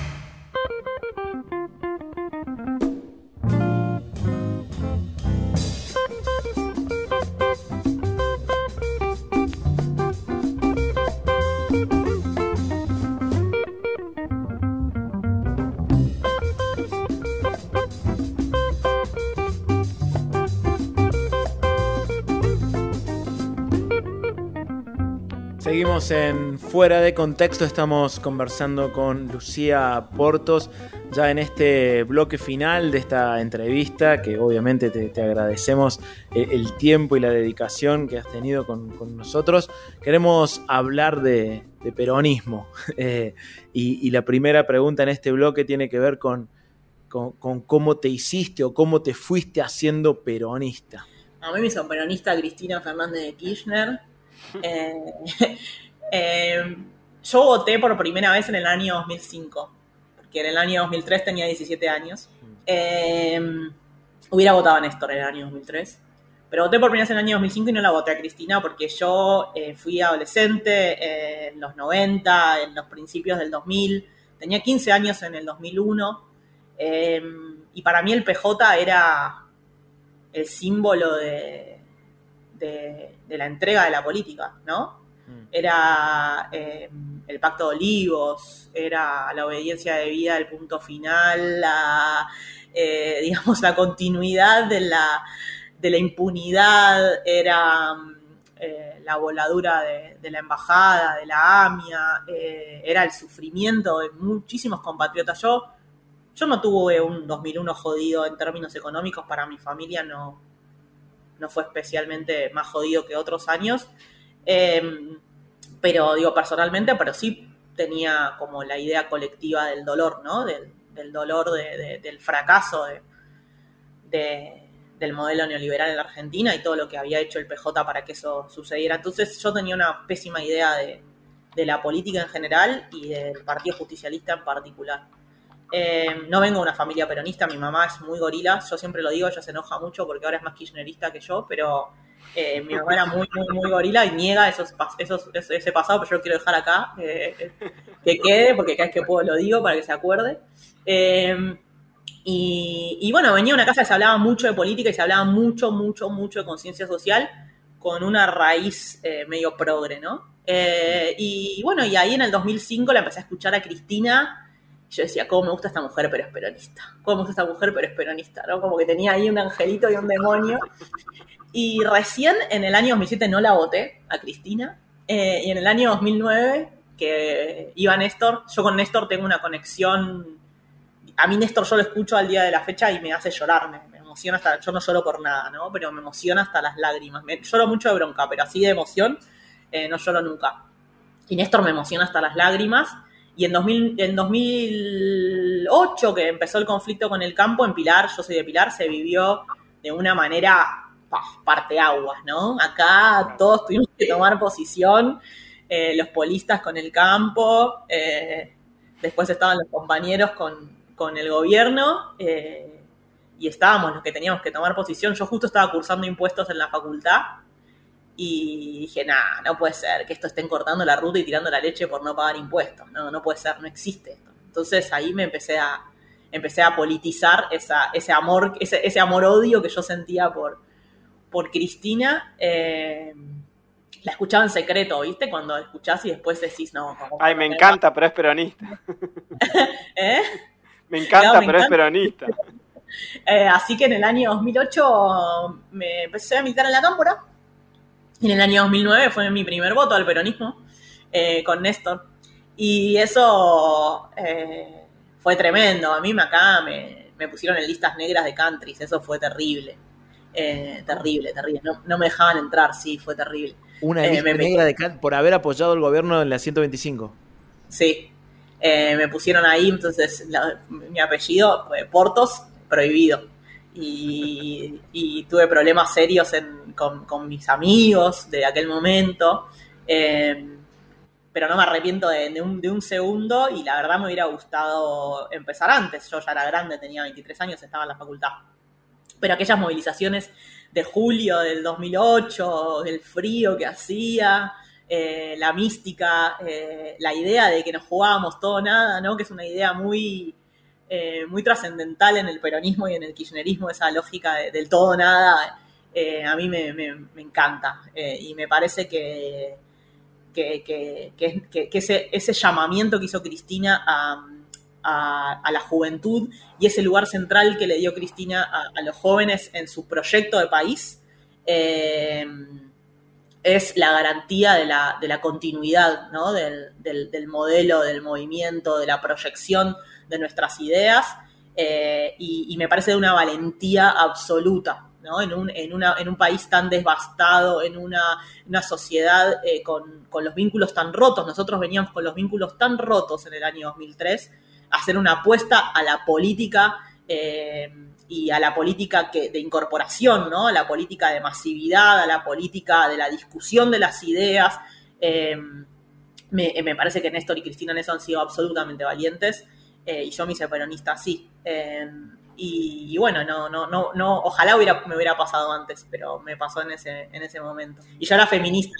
En Fuera de Contexto, estamos conversando con Lucía Portos, ya en este bloque final de esta entrevista, que obviamente te, agradecemos el, tiempo y la dedicación que has tenido con, nosotros. Queremos hablar de, peronismo (laughs) eh, y, la primera pregunta en este bloque tiene que ver con, con, cómo te hiciste o cómo te fuiste haciendo peronista. A mí me hizo peronista Cristina Fernández de Kirchner. (laughs) Eh, Eh, yo voté por primera vez en el año 2005, porque en el año 2003 tenía 17 años. Eh, hubiera votado a Néstor en el año 2003. Pero voté por primera vez en el año 2005 y no la voté a Cristina porque yo eh, fui adolescente en los 90, en los principios del 2000, tenía 15 años en el 2001 eh, y para mí el PJ era el símbolo de la entrega de la política, ¿no? Era eh, el pacto de olivos, era la obediencia de vida del punto final, la, eh, (laughs) digamos, la continuidad de la, de la impunidad, era eh, la voladura de, de la embajada, de la AMIA, eh, era el sufrimiento de muchísimos compatriotas. Yo, yo no tuve un 2001 jodido en términos económicos, para mi familia no, no fue especialmente más jodido que otros años. Eh, pero digo personalmente, pero sí tenía como la idea colectiva del dolor, ¿no? Del, del dolor de- de- del fracaso de, de- del modelo neoliberal en la Argentina y todo lo que había hecho el PJ para que eso sucediera. Entonces yo tenía una pésima idea de, la política en general y del Partido Justicialista en particular. Eh, no vengo de una familia peronista, mi mamá es muy gorila, yo siempre lo digo, ella se enoja mucho porque ahora es más kirchnerista que yo, pero mi mamá era muy, muy, muy gorila y niega esos, esos, ese pasado, pero yo lo quiero dejar acá, eh, que quede, porque cada vez que puedo lo digo para que se acuerde. Eh, y, y bueno, venía de una casa que se hablaba mucho de política y se hablaba mucho, mucho, mucho de conciencia social con una raíz eh, medio progre, ¿no? Eh, y bueno, y ahí en el 2005 la empecé a escuchar a Cristina. Yo decía, cómo me gusta esta mujer, pero es peronista. Cómo me gusta esta mujer, pero es peronista, ¿no? Como que tenía ahí un angelito y un demonio. Y recién en el año 2007 no la voté a Cristina. eh, y en el año 2009, que iba Néstor, yo con Néstor tengo una conexión. A mí Néstor yo lo escucho al día de la fecha y me hace llorar, me, me emociona hasta. Yo no lloro por nada, ¿no? Pero me emociona hasta las lágrimas. Me, lloro mucho de bronca, pero así de emoción eh, no lloro nunca. Y Néstor me emociona hasta las lágrimas. Y en, 2000, en 2008, que empezó el conflicto con el campo, en Pilar, yo soy de Pilar, se vivió de una manera pa, parteaguas, ¿no? Acá todos tuvimos que tomar posición, eh, los polistas con el campo, eh, después estaban los compañeros con, con el gobierno, eh, y estábamos los que teníamos que tomar posición. Yo justo estaba cursando impuestos en la facultad, y dije, nah, no puede ser que esto estén cortando la ruta y tirando la leche por no pagar impuestos. No, no puede ser, no existe esto. Entonces ahí me empecé a, empecé a politizar esa, ese amor, ese, ese amor-odio que yo sentía por, por Cristina. Eh, la escuchaba en secreto, ¿viste? Cuando escuchás y después decís, no. como- Ay, me encanta, pero es peronista. (laughs) ¿Eh? Me encanta, No, me pero es peronista. (laughs) Eh, así que en el año 2008 me empecé a militar en la cámpora. Y en el año 2009 fue mi primer voto al peronismo eh, con Néstor. Y eso eh, fue tremendo. A mí me acá me, me pusieron en listas negras de countries. Eso fue terrible. Eh, terrible, terrible. No, no me dejaban entrar, sí, fue terrible. Una Eh, lista me- me- negra de Can- por haber apoyado el gobierno en la 125. Sí, Eh, me pusieron ahí, entonces la- mi apellido, Portos, prohibido. Y, tuve problemas serios en- con, mis amigos de aquel momento. Eh, pero no me arrepiento de, un, de un segundo y la verdad me hubiera gustado empezar antes. Yo ya era grande, tenía 23 años, estaba en la facultad. Pero aquellas movilizaciones de julio del 2008, el frío que hacía, eh, la mística, eh, la idea de que nos jugábamos todo nada, ¿no? que es una idea muy, eh, muy trascendental en el peronismo y en el kirchnerismo, esa lógica de- del todo nada, eh, a mí me, encanta. Eh, y me parece que, que, ese, llamamiento que hizo Cristina a, a- la juventud y ese lugar central que le dio Cristina a, los jóvenes en su proyecto de país, es la garantía de la, de la continuidad ¿no? del- del modelo, del movimiento, de la proyección de nuestras ideas, eh, y, me parece de una valentía absoluta. ¿no? En, un, en, en un país tan devastado, en una, una sociedad eh, con, con los vínculos tan rotos, nosotros veníamos con los vínculos tan rotos en el año 2003, hacer una apuesta a la política eh, y a la política que, de incorporación, ¿no? a la política de masividad, a la política de la discusión de las ideas, me, me parece que Néstor y Cristina en eso han sido absolutamente valientes eh, y yo me hice peronista sí. Eh, y, bueno, no, no, no, no, ojalá me hubiera pasado antes, pero me pasó en ese, en ese momento. Y yo era feminista.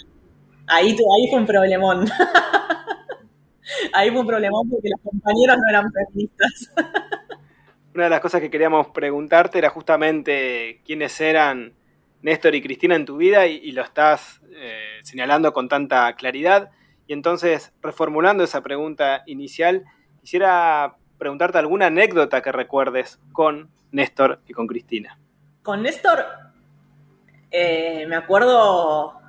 Ahí, ahí fue un problemón. (laughs) ahí fue un problemón porque los compañeros no eran feministas. (laughs) Una de las cosas que queríamos preguntarte era justamente quiénes eran Néstor y Cristina en tu vida y, y lo estás eh, señalando con tanta claridad. Y entonces, reformulando esa pregunta inicial, quisiera preguntarte alguna anécdota que recuerdes con Néstor y con Cristina. Con Néstor, eh, me acuerdo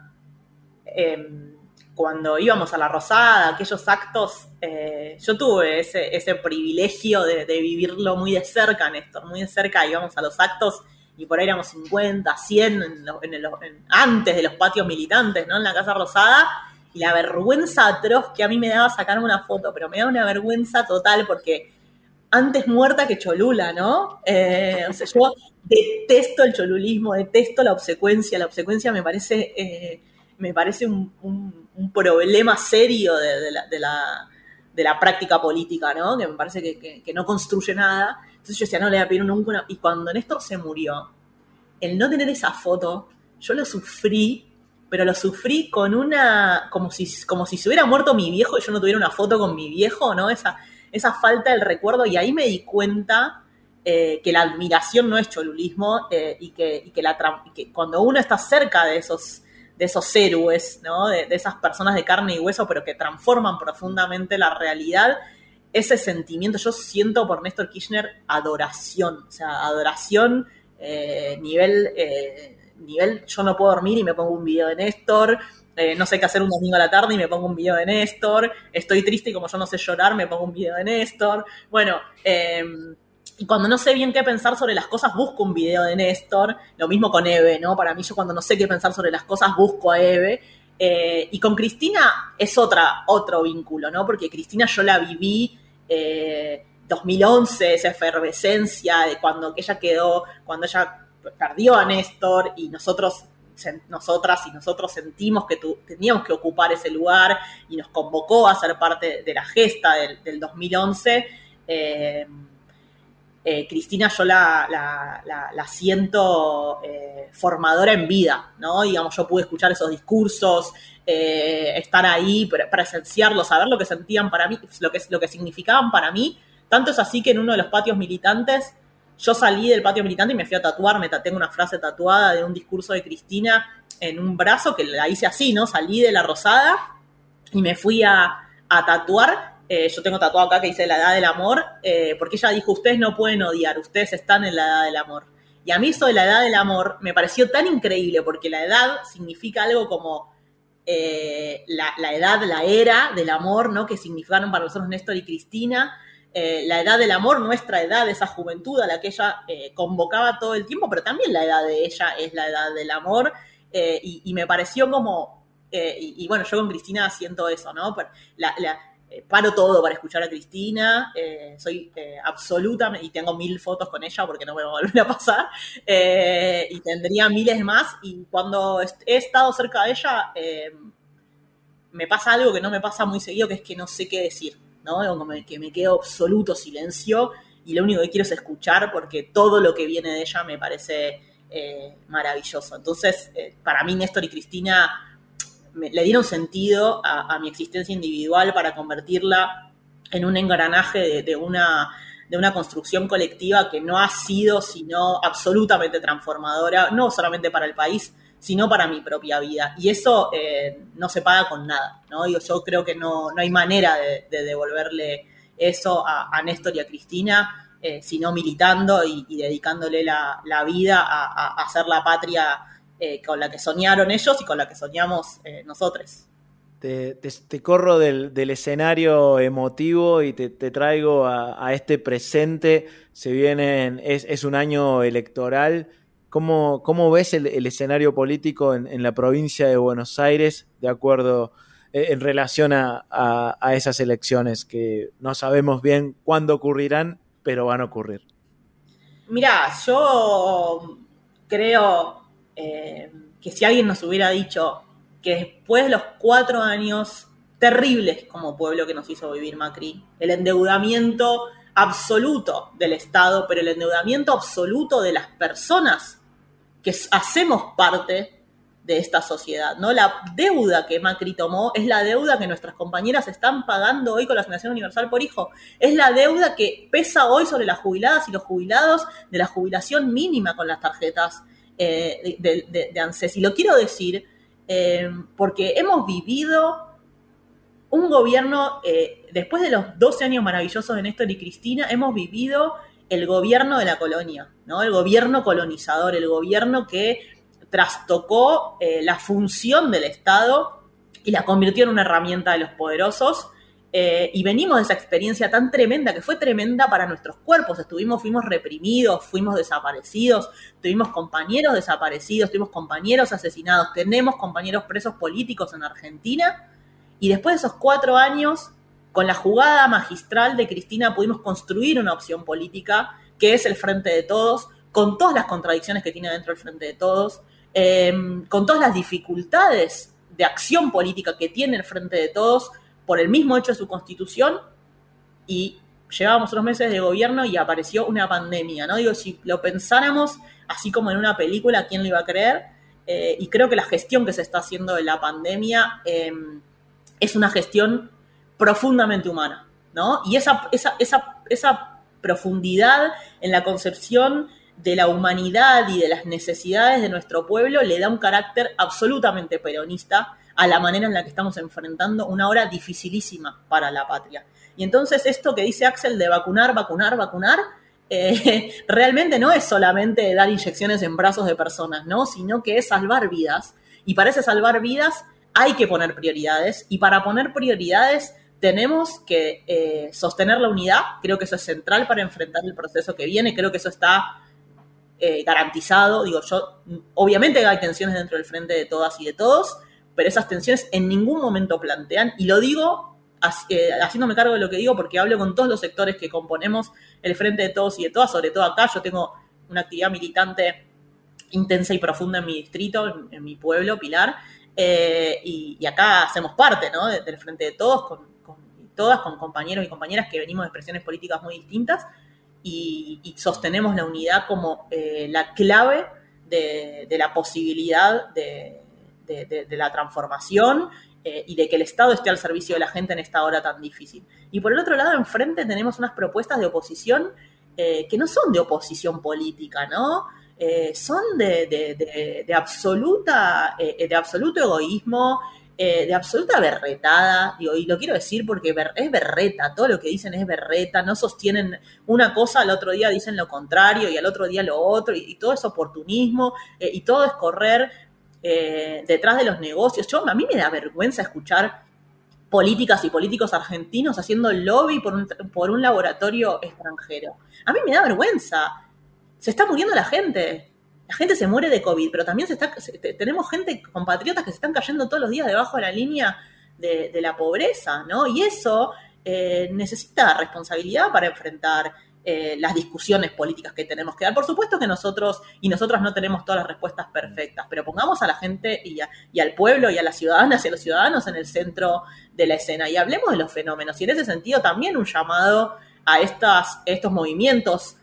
eh, cuando íbamos a la Rosada, aquellos actos, eh, yo tuve ese, ese privilegio de, vivirlo muy de cerca, Néstor, muy de cerca, íbamos a los actos y por ahí éramos 50, 100 en lo- en- antes de los patios militantes, ¿no? En la Casa Rosada, y la vergüenza atroz que a mí me daba sacarme una foto, pero me daba una vergüenza total porque antes muerta que Cholula, ¿no? Eh, o yo detesto el cholulismo, detesto la obsecuencia. La obsecuencia me parece, eh, me parece un, un- problema serio de, de la, de la- de la práctica política, ¿no? Que me parece que, que- que no construye nada. Entonces yo decía, no le voy a pedir nunca una... Y cuando Néstor se murió, el no tener esa foto, yo lo sufrí, pero lo sufrí con una... como si, como si se hubiera muerto mi viejo y yo no tuviera una foto con mi viejo, ¿no? Esa, esa falta del recuerdo y ahí me di cuenta eh, que la admiración no es cholulismo eh, y, que, y que la cuando uno está cerca de esos, de esos héroes, ¿no? de, esas personas de carne y hueso, pero que transforman profundamente la realidad, ese sentimiento, yo siento por Néstor Kirchner adoración, o sea, adoración, eh, nivel, nivel, yo no puedo dormir y me pongo un video de Néstor, eh, no sé qué hacer un domingo a la tarde y me pongo un video de Néstor, estoy triste y como yo no sé llorar me pongo un video de Néstor, bueno, eh, y cuando no sé bien qué pensar sobre las cosas, busco un video de Néstor, lo mismo con Eve, ¿no? Para mí yo cuando no sé qué pensar sobre las cosas, busco a Eve, eh, y con Cristina es otra, otro vínculo, ¿no? Porque Cristina yo la viví eh, 2011, esa efervescencia de cuando ella quedó, cuando ella perdió a Néstor y nosotros, nosotras y nosotros sentimos que teníamos que ocupar ese lugar y nos convocó a ser parte de la gesta del, del 2011. eh, eh, Cristina yo la, siento eh, formadora en vida, ¿no? Digamos, yo pude escuchar esos discursos, eh, estar ahí, pre- presenciarlos, saber lo que sentían para mí, lo que, lo que significaban para mí. Tanto es así que en uno de los patios militantes, yo salí del patio militante y me fui a tatuar, me tengo una frase tatuada de un discurso de Cristina en un brazo que la hice así, ¿no? Salí de la rosada y me fui a, a tatuar. Eh, yo tengo tatuado acá que dice la edad del amor, eh, porque ella dijo, ustedes no pueden odiar, ustedes están en la edad del amor. Y a mí eso de la edad del amor me pareció tan increíble, porque la edad significa algo como eh, la, la edad, la era del amor, ¿no? Que significaron para nosotros Néstor y Cristina. Eh, la edad del amor, nuestra edad, esa juventud a la que ella eh, convocaba todo el tiempo, pero también la edad de ella es la edad del amor. eh, y, me pareció como, y, bueno, yo con Cristina siento eso, ¿no? Paro todo para escuchar a Cristina, soy absolutamente, y tengo mil fotos con ella porque no me va a volver a pasar, y tendría miles más, y cuando he estado cerca de ella, me pasa algo que no me pasa muy seguido, que es que no sé qué decir, ¿no? Como que me quedo absoluto silencio y lo único que quiero es escuchar porque todo lo que viene de ella me parece eh, maravilloso. Entonces, eh, para mí Néstor y Cristina me- le dieron sentido a, mi existencia individual para convertirla en un engranaje de una, de una construcción colectiva que no ha sido sino absolutamente transformadora, no solamente para el país, sino para mi propia vida. Y eso eh, no se paga con nada, ¿no? Yo, creo que no, no hay manera de, de devolverle eso a, a Néstor y a Cristina, eh, sino militando y, dedicándole la, vida a, a- hacer la patria eh, con la que soñaron ellos y con la que soñamos nosotros. Te, corro del, escenario emotivo y te, te traigo a, a este presente. Se vienen, es, es un año electoral. ¿Cómo, cómo ves el, escenario político en, la provincia de Buenos Aires de acuerdo eh, en relación a, a- a esas elecciones que no sabemos bien cuándo ocurrirán, pero van a ocurrir? Mira, yo creo eh, que si alguien nos hubiera dicho que después de los cuatro años terribles como pueblo que nos hizo vivir Macri. El endeudamiento absoluto del Estado, pero el endeudamiento absoluto de las personas que hacemos parte de esta sociedad, ¿no? La deuda que Macri tomó es la deuda que nuestras compañeras están pagando hoy con la Asignación Universal por Hijo. Es la deuda que pesa hoy sobre las jubiladas y los jubilados de la jubilación mínima con las tarjetas eh, de, ANSES. Y lo quiero decir eh, porque hemos vivido un gobierno, eh, después de los 12 años maravillosos de Néstor y Cristina, hemos vivido el gobierno de la colonia, ¿no? El gobierno colonizador, el gobierno que trastocó eh, la función del Estado y la convirtió en una herramienta de los poderosos. Eh, y venimos de esa experiencia tan tremenda, que fue tremenda para nuestros cuerpos. Estuvimos, fuimos reprimidos, fuimos desaparecidos, tuvimos compañeros desaparecidos, tuvimos compañeros asesinados, tenemos compañeros presos políticos en Argentina. Y después de esos cuatro años, con la jugada magistral de Cristina, pudimos construir una opción política que es el Frente de Todos, con todas las contradicciones que tiene dentro el Frente de Todos, Em, con todas las dificultades de acción política que tiene el Frente de Todos por el mismo hecho de su constitución y llevábamos unos meses de gobierno y apareció una pandemia, ¿no? Digo, si lo pensáramos así como en una película, ¿quién lo iba a creer? Eh, y creo que la gestión que se está haciendo de la pandemia em, es una gestión profundamente humana, ¿no? Y esa, esa, esa, esa profundidad en la concepción de la humanidad y de las necesidades de nuestro pueblo le da un carácter absolutamente peronista a la manera en la que estamos enfrentando una hora dificilísima para la patria. Y entonces esto que dice Axel de vacunar, vacunar, vacunar, eh, (laughs) realmente no es solamente dar inyecciones en brazos de personas, ¿no? Sino que es salvar vidas. Y para ese salvar vidas hay que poner prioridades. Y para poner prioridades tenemos que eh, sostener la unidad. Creo que eso es central para enfrentar el proceso que viene. Creo que eso está eh, garantizado. Digo, yo, obviamente hay tensiones dentro del frente de todas y de todos, pero esas tensiones en ningún momento plantean, y lo digo eh, haciéndome cargo de lo que digo porque hablo con todos los sectores que componemos el frente de todos y de todas, sobre todo acá, yo tengo una actividad militante intensa y profunda en mi distrito, en, mi pueblo, Pilar, eh, y, acá hacemos parte ¿no? del frente de todos, con todas, con compañeros y compañeras que venimos de expresiones políticas muy distintas, y, sostenemos la unidad como eh, la clave de, la posibilidad de, la transformación eh, y de que el Estado esté al servicio de la gente en esta hora tan difícil. Y por el otro lado, enfrente tenemos unas propuestas de oposición eh, que no son de oposición política, ¿no? son de, absoluta, de absoluto egoísmo, eh, de absoluta berretada, digo, y lo quiero decir porque es berreta, todo lo que dicen es berreta, no sostienen una cosa, al otro día dicen lo contrario y al otro día lo otro, y, todo es oportunismo, eh, y todo es correr eh, detrás de los negocios. Yo, a mí me da vergüenza escuchar políticas y políticos argentinos haciendo lobby por un, por un laboratorio extranjero. A mí me da vergüenza. Se está muriendo la gente la gente se muere de COVID, pero también se está, tenemos gente, compatriotas que se están cayendo todos los días debajo de la línea de, la pobreza, ¿no? Y eso eh, necesita responsabilidad para enfrentar eh, las discusiones políticas que tenemos que dar. Por supuesto que nosotros y nosotras no tenemos todas las respuestas perfectas, pero pongamos a la gente y, y, al pueblo y a las ciudadanas y a los ciudadanos en el centro de la escena y hablemos de los fenómenos. Y en ese sentido también un llamado a estas, estos movimientos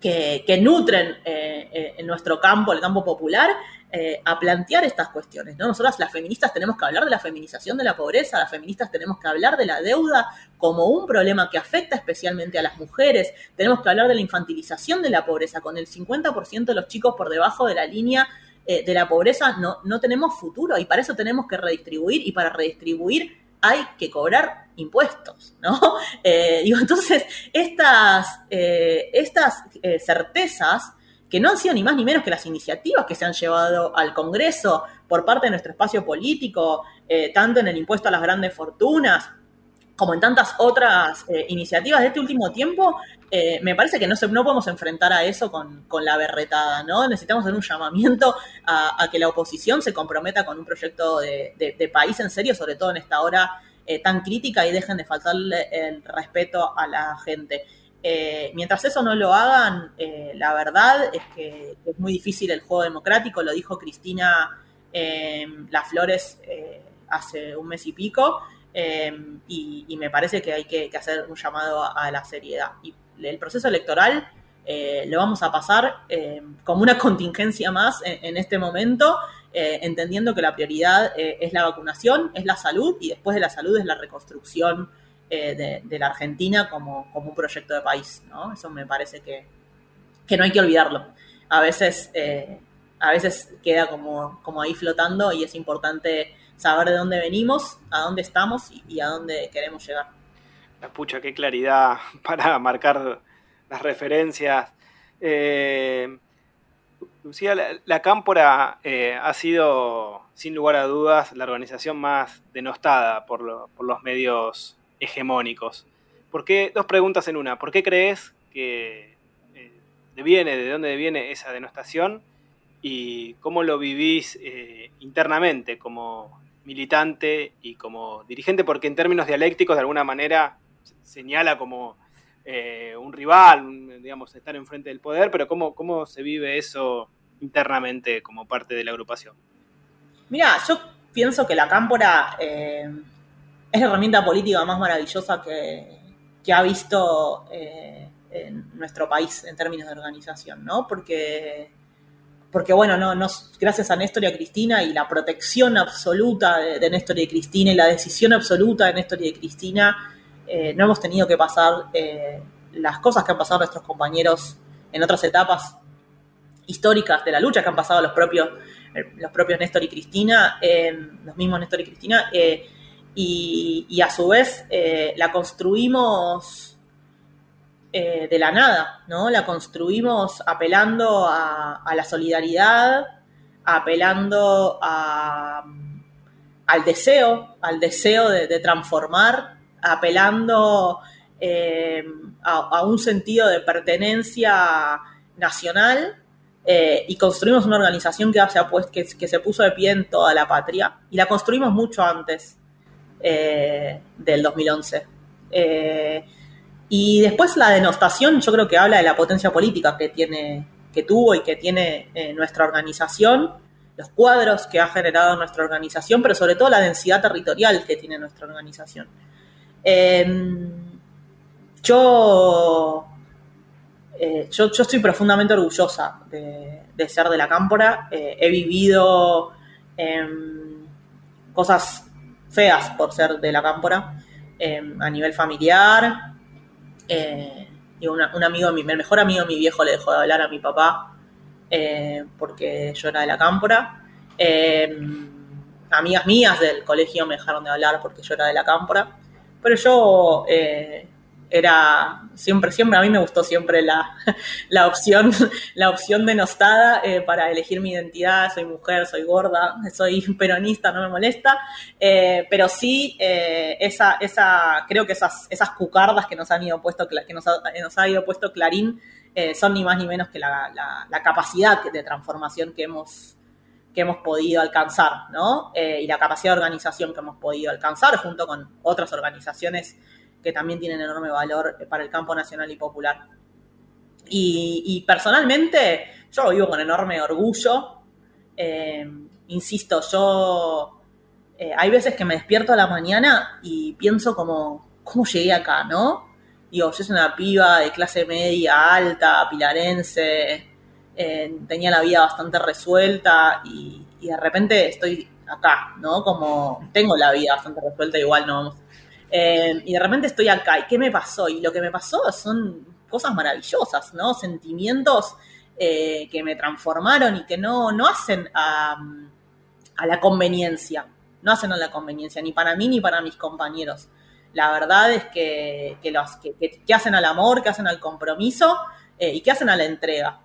que, nutren eh, eh, en nuestro campo, el campo popular, eh, a plantear estas cuestiones. ¿no? Nosotras las feministas tenemos que hablar de la feminización de la pobreza, las feministas tenemos que hablar de la deuda como un problema que afecta especialmente a las mujeres, tenemos que hablar de la infantilización de la pobreza, con el 50% de los chicos por debajo de la línea de la pobreza no, no tenemos futuro y para eso tenemos que redistribuir y para redistribuir hay que cobrar impuestos, ¿no? (laughs) Eh, digo, entonces, estas, eh, estas eh, certezas, que no han sido ni más ni menos que las iniciativas que se han llevado al Congreso por parte de nuestro espacio político, tanto en el impuesto a las grandes fortunas, como en tantas otras iniciativas de este último tiempo, me parece que no, no podemos enfrentar a eso con, la berretada, ¿no? Necesitamos hacer un llamamiento a, que la oposición se comprometa con un proyecto de, país en serio, sobre todo en esta hora eh, tan crítica y dejen de faltarle el respeto a la gente. Eh, mientras eso no lo hagan, eh, la verdad es que es muy difícil el juego democrático, lo dijo Cristina Las Flores hace un mes y pico, eh, y, y me parece que hay que, que hacer un llamado a, a la seriedad. Y el proceso electoral eh, lo vamos a pasar eh, como una (laughs) contingencia más en, en este momento, eh, entendiendo que la prioridad eh, es la vacunación, es la salud y después de la salud es la reconstrucción eh, de, de la Argentina como, como un proyecto de país. ¿no? Eso me parece que, que no hay que olvidarlo. A veces, a veces queda como, como ahí flotando y es importante saber de dónde venimos, a dónde estamos y, a dónde queremos llegar. La pucha, qué claridad (laughs) para marcar las referencias. Eh, Lucía, la, Cámpora eh, ha sido, sin lugar a dudas, la organización más denostada por los medios hegemónicos. ¿Por qué? Dos preguntas en una. ¿Por qué crees que eh, deviene, de dónde viene esa denostación? ¿Y cómo lo vivís eh, internamente como militante y como dirigente? Porque en términos dialécticos, de alguna manera, señala como eh, un rival, un- digamos, estar enfrente del poder, pero ¿cómo, ¿cómo se vive eso internamente como parte de la agrupación? Mira, yo pienso que la cámpora eh, es la herramienta política más maravillosa que, que ha visto eh, en nuestro país en términos de organización, ¿no? Porque, porque bueno, no, no, gracias a Néstor y a Cristina y la protección absoluta de, de Néstor y de Cristina y la decisión absoluta de Néstor y de Cristina, eh, no hemos tenido que pasar eh, las cosas que han pasado nuestros compañeros en otras etapas históricas de la lucha que han pasado los propios, eh, los propios Néstor y Cristina, los mismos Néstor y Cristina, y, a su vez la construimos eh, de la nada, ¿no? La construimos apelando a, la solidaridad, apelando a, al deseo, al deseo de, transformar, apelando eh, a, un sentido de pertenencia nacional eh, y construimos una organización que se, puso de pie en toda la patria y la construimos mucho antes del 2011. Y después la denostación yo creo que habla de la potencia política que tiene, que tuvo y que tiene eh, nuestra organización, los cuadros que ha generado nuestra organización, pero sobre todo la densidad territorial que tiene nuestra organización. Eh, yo, eh, yo, yo estoy profundamente orgullosa de, de ser de la Cámpora. Eh, he vivido em, cosas feas por ser de la Cámpora em, a nivel familiar. Eh, un amigo, mi- el mejor amigo mi viejo le dejó de hablar a mi papá eh, porque yo era de la Cámpora. Em, amigas mías del colegio me dejaron de hablar porque yo era de la Cámpora. Pero yo eh, era siempre, siempre, a mí me gustó siempre la, (laughs) la opción, (laughs) la opción denostada eh, para elegir mi identidad. Soy mujer, soy gorda, soy peronista, no me molesta. Eh, pero sí, eh, esa, esa, creo que esas, esas cucardas que nos han ido puesto, que nos ha, ido puesto Clarín, eh, son ni más ni menos que la, la- la capacidad de transformación que hemos, que hemos podido alcanzar, ¿no? Y la capacidad de organización que hemos podido alcanzar junto con otras organizaciones que también tienen enorme valor para el campo nacional y popular. Y, personalmente, yo lo vivo con enorme orgullo. Eh, insisto, yo eh, hay veces que me despierto a la mañana y pienso como, ¿cómo llegué acá, no? Digo, yo soy una piba de clase media, alta, pilarense, eh, tenía la vida bastante resuelta y, y de repente estoy acá, ¿no? Como tengo la vida bastante resuelta, igual no vamos. Eh, y de repente estoy acá, ¿y qué me pasó? Y lo que me pasó son cosas maravillosas, ¿no? Sentimientos eh, que me transformaron y que no, no hacen a, la conveniencia, no hacen a la conveniencia, ni para mí ni para mis compañeros. La verdad es que- que hacen al amor, que hacen al compromiso eh, y que hacen a la entrega.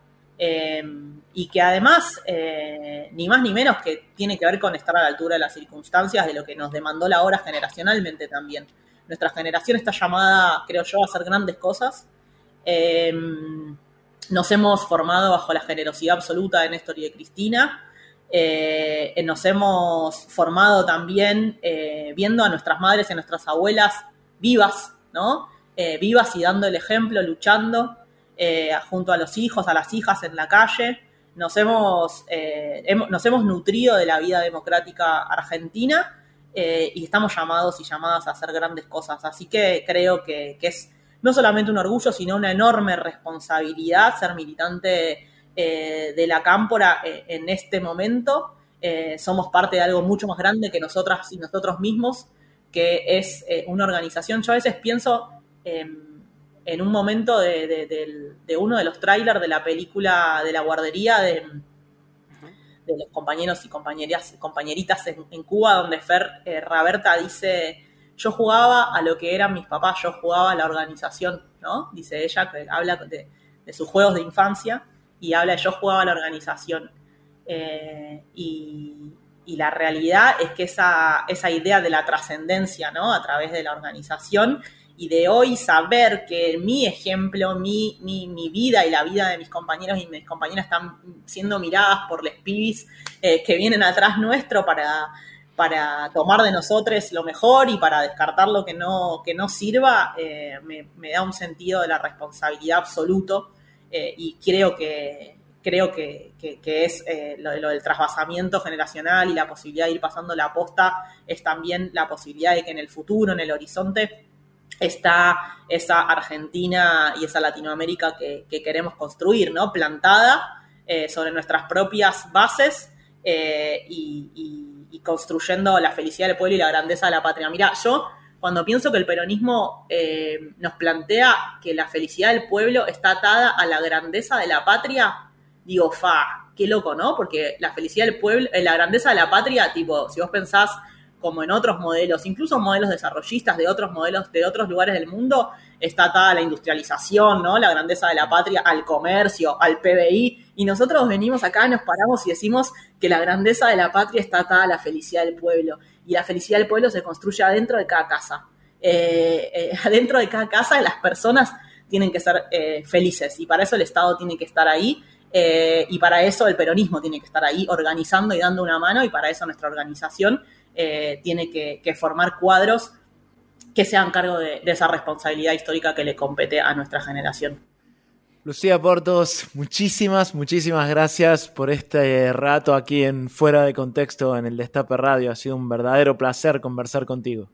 Y que además, eh, ni más ni menos que tiene que ver con estar a la altura de las circunstancias de lo que nos demandó la hora generacionalmente también. Nuestra generación está llamada, creo yo, a hacer grandes cosas. Eh, nos hemos formado bajo la generosidad absoluta de Néstor y de Cristina. Eh, nos hemos formado también eh, viendo a nuestras madres y a nuestras abuelas vivas, ¿no? Eh, vivas y dando el ejemplo, luchando junto a los hijos, a las hijas en la calle. Nos hemos, eh, hemos- nos hemos nutrido de la vida democrática argentina eh, y estamos llamados y llamadas a hacer grandes cosas. Así que creo que, es no solamente un orgullo, sino una enorme responsabilidad ser militante eh, de la cámpora en este momento. somos parte de algo mucho más grande que nosotras y nosotros mismos, que es una organización. Yo a veces pienso en un momento de, uno de los trailers de la película de la guardería de, los compañeros y compañeritas en, Cuba, donde Fer eh, Raberta dice, yo jugaba a lo que eran mis papás, yo jugaba a la organización, ¿no? Dice ella, que habla de, sus juegos de infancia y habla de yo jugaba a la organización. Eh, y, la realidad es que esa, esa idea de la trascendencia, ¿no? A través de la organización y de hoy saber que mi ejemplo, mi, mi, vida y la vida de mis compañeros y mis compañeras están siendo miradas por los pibis eh, que vienen atrás nuestro para, para tomar de nosotros lo mejor y para descartar lo que no, que no sirva, eh, me, da un sentido de la responsabilidad absoluto eh, y creo que, creo que, es lo, lo, del trasvasamiento generacional y la posibilidad de ir pasando la posta es también la posibilidad de que en el futuro, en el horizonte, está esa Argentina y esa Latinoamérica que, queremos construir, ¿no? Plantada eh, sobre nuestras propias bases eh, y, construyendo la felicidad del pueblo y la grandeza de la patria. Mira, yo cuando pienso que el peronismo eh, nos plantea que la felicidad del pueblo está atada a la grandeza de la patria, digo, fa, qué loco, ¿no? Porque la felicidad del pueblo, la grandeza de la patria, tipo, si vos pensás como en otros modelos, incluso modelos desarrollistas de otros modelos de otros lugares del mundo, está atada la industrialización, ¿no? La grandeza de la patria, al comercio, al PBI. Y nosotros venimos acá, nos paramos y decimos que la grandeza de la patria está atada a la felicidad del pueblo. Y la felicidad del pueblo se construye adentro de cada casa. Eh, eh, (laughs) adentro de cada casa las personas tienen que ser eh, felices y para eso el Estado tiene que estar ahí y para eso el peronismo tiene que estar ahí organizando y dando una mano y para eso nuestra organización eh, tiene que, formar cuadros que sean cargo de, esa responsabilidad histórica que le compete a nuestra generación. Lucía Portos, muchísimas, muchísimas gracias por este rato aquí en Fuera de Contexto en el Destape Radio. Ha sido un verdadero placer conversar contigo.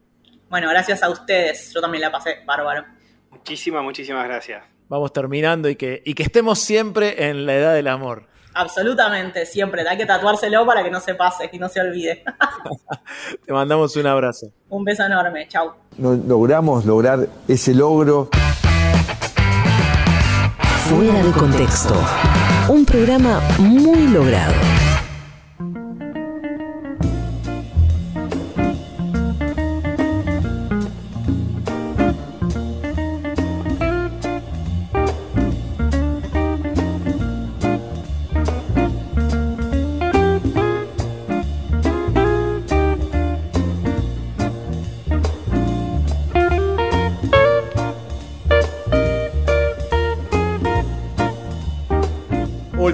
Bueno, gracias a ustedes. Yo también la pasé bárbaro. Muchísimas, muchísimas gracias. Vamos terminando y que, y que estemos siempre en la edad del amor. Absolutamente, siempre. Hay que tatuárselo para que no se pase y no se olvide. (laughs) Te mandamos un abrazo. Un beso enorme. Chau. logramos lograr ese logro. Fuera de contexto. Un programa muy logrado.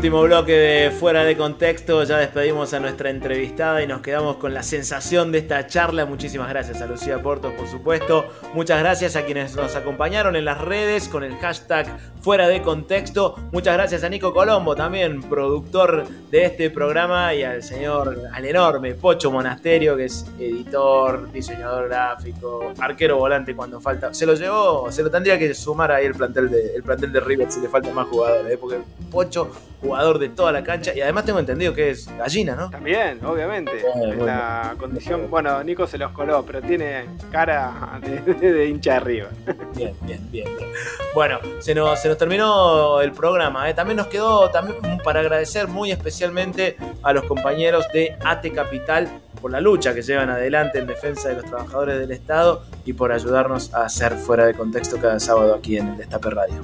Último bloque de Fuera de Contexto. Ya despedimos a nuestra entrevistada y nos quedamos con la sensación de esta charla. Muchísimas gracias a Lucía Portos, por supuesto. Muchas gracias a quienes nos acompañaron en las redes con el hashtag Fuera de Contexto. Muchas gracias a Nico Colombo, también productor de este programa, y al señor, al enorme Pocho Monasterio, que es editor, diseñador gráfico, arquero volante cuando falta. Se lo llevó, se lo tendría que sumar ahí el plantel de, el plantel de River si le faltan más jugadores, ¿eh? porque Pocho jugador de toda la cancha y además tengo entendido que es gallina, ¿no? También, obviamente. La condición, bueno, Nico se los coló, pero tiene cara de, hincha arriba. Bien, bien, bien, Bueno, se nos, se nos terminó el programa. ¿eh? También nos quedó también para agradecer muy especialmente a los compañeros de AT Capital por la lucha que llevan adelante en defensa de los trabajadores del Estado y por ayudarnos a hacer fuera de contexto cada sábado aquí en el Destape Radio.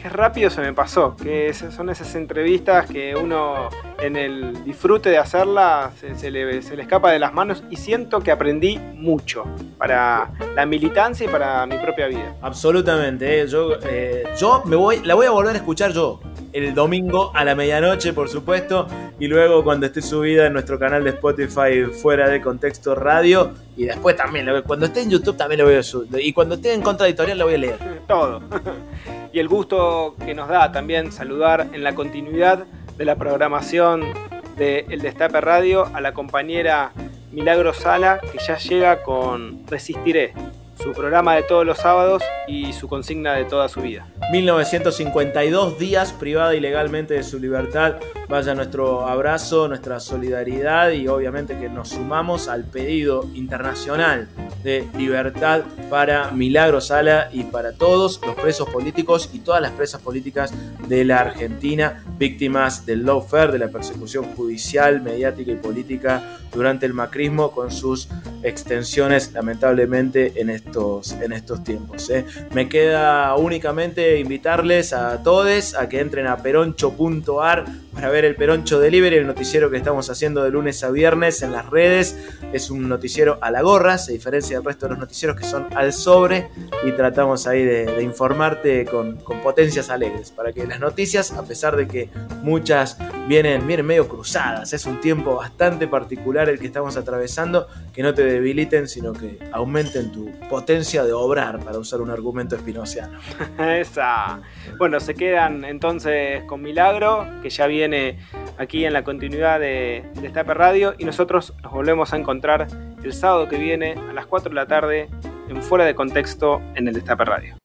Qué rápido se me pasó, que son esas entrevistas que uno en el disfrute de hacerlas se, le, escapa de las manos y siento que aprendí mucho para la militancia y para mi propia vida. Absolutamente, ¿eh? yo, eh, yo me voy, la voy a volver a escuchar yo el domingo a la medianoche, por supuesto, y luego cuando esté subida en nuestro canal de Spotify fuera de contexto radio, y después también, cuando esté en YouTube también lo voy a subir, y cuando esté en contradictorial lo voy a leer. Todo. (laughs) y el gusto que nos da también saludar en la continuidad de la programación de El Destape Radio a la compañera Milagro Sala, que ya llega con Resistiré, su programa de todos los sábados y su consigna de toda su vida. 1952 días privada ilegalmente de su libertad. Vaya nuestro abrazo, nuestra solidaridad y obviamente que nos sumamos al pedido internacional de libertad para Milagro Sala y para todos los presos políticos y todas las presas políticas de la Argentina, víctimas del lawfare, de la persecución judicial, mediática y política durante el macrismo con sus extensiones lamentablemente en en estos tiempos. ¿eh? Me queda únicamente invitarles a todos a que entren a peroncho.ar para ver el Peroncho Delivery, el noticiero que estamos haciendo de lunes a viernes en las redes. Es un noticiero a la gorra, se diferencia del resto de los noticieros que son al sobre y tratamos ahí de, informarte con, potencias alegres para que las noticias, a pesar de que muchas vienen, vienen medio cruzadas, es un tiempo bastante particular el que estamos atravesando, que no te debiliten, sino que aumenten tu potencia de obrar, para usar un argumento espinociano. (laughs) Esa. Bueno, se quedan entonces con Milagro, que ya viene aquí en la continuidad de, Destape Radio, y nosotros nos volvemos a encontrar el sábado que viene a las 4 de la tarde en Fuera de Contexto en el Destape Radio.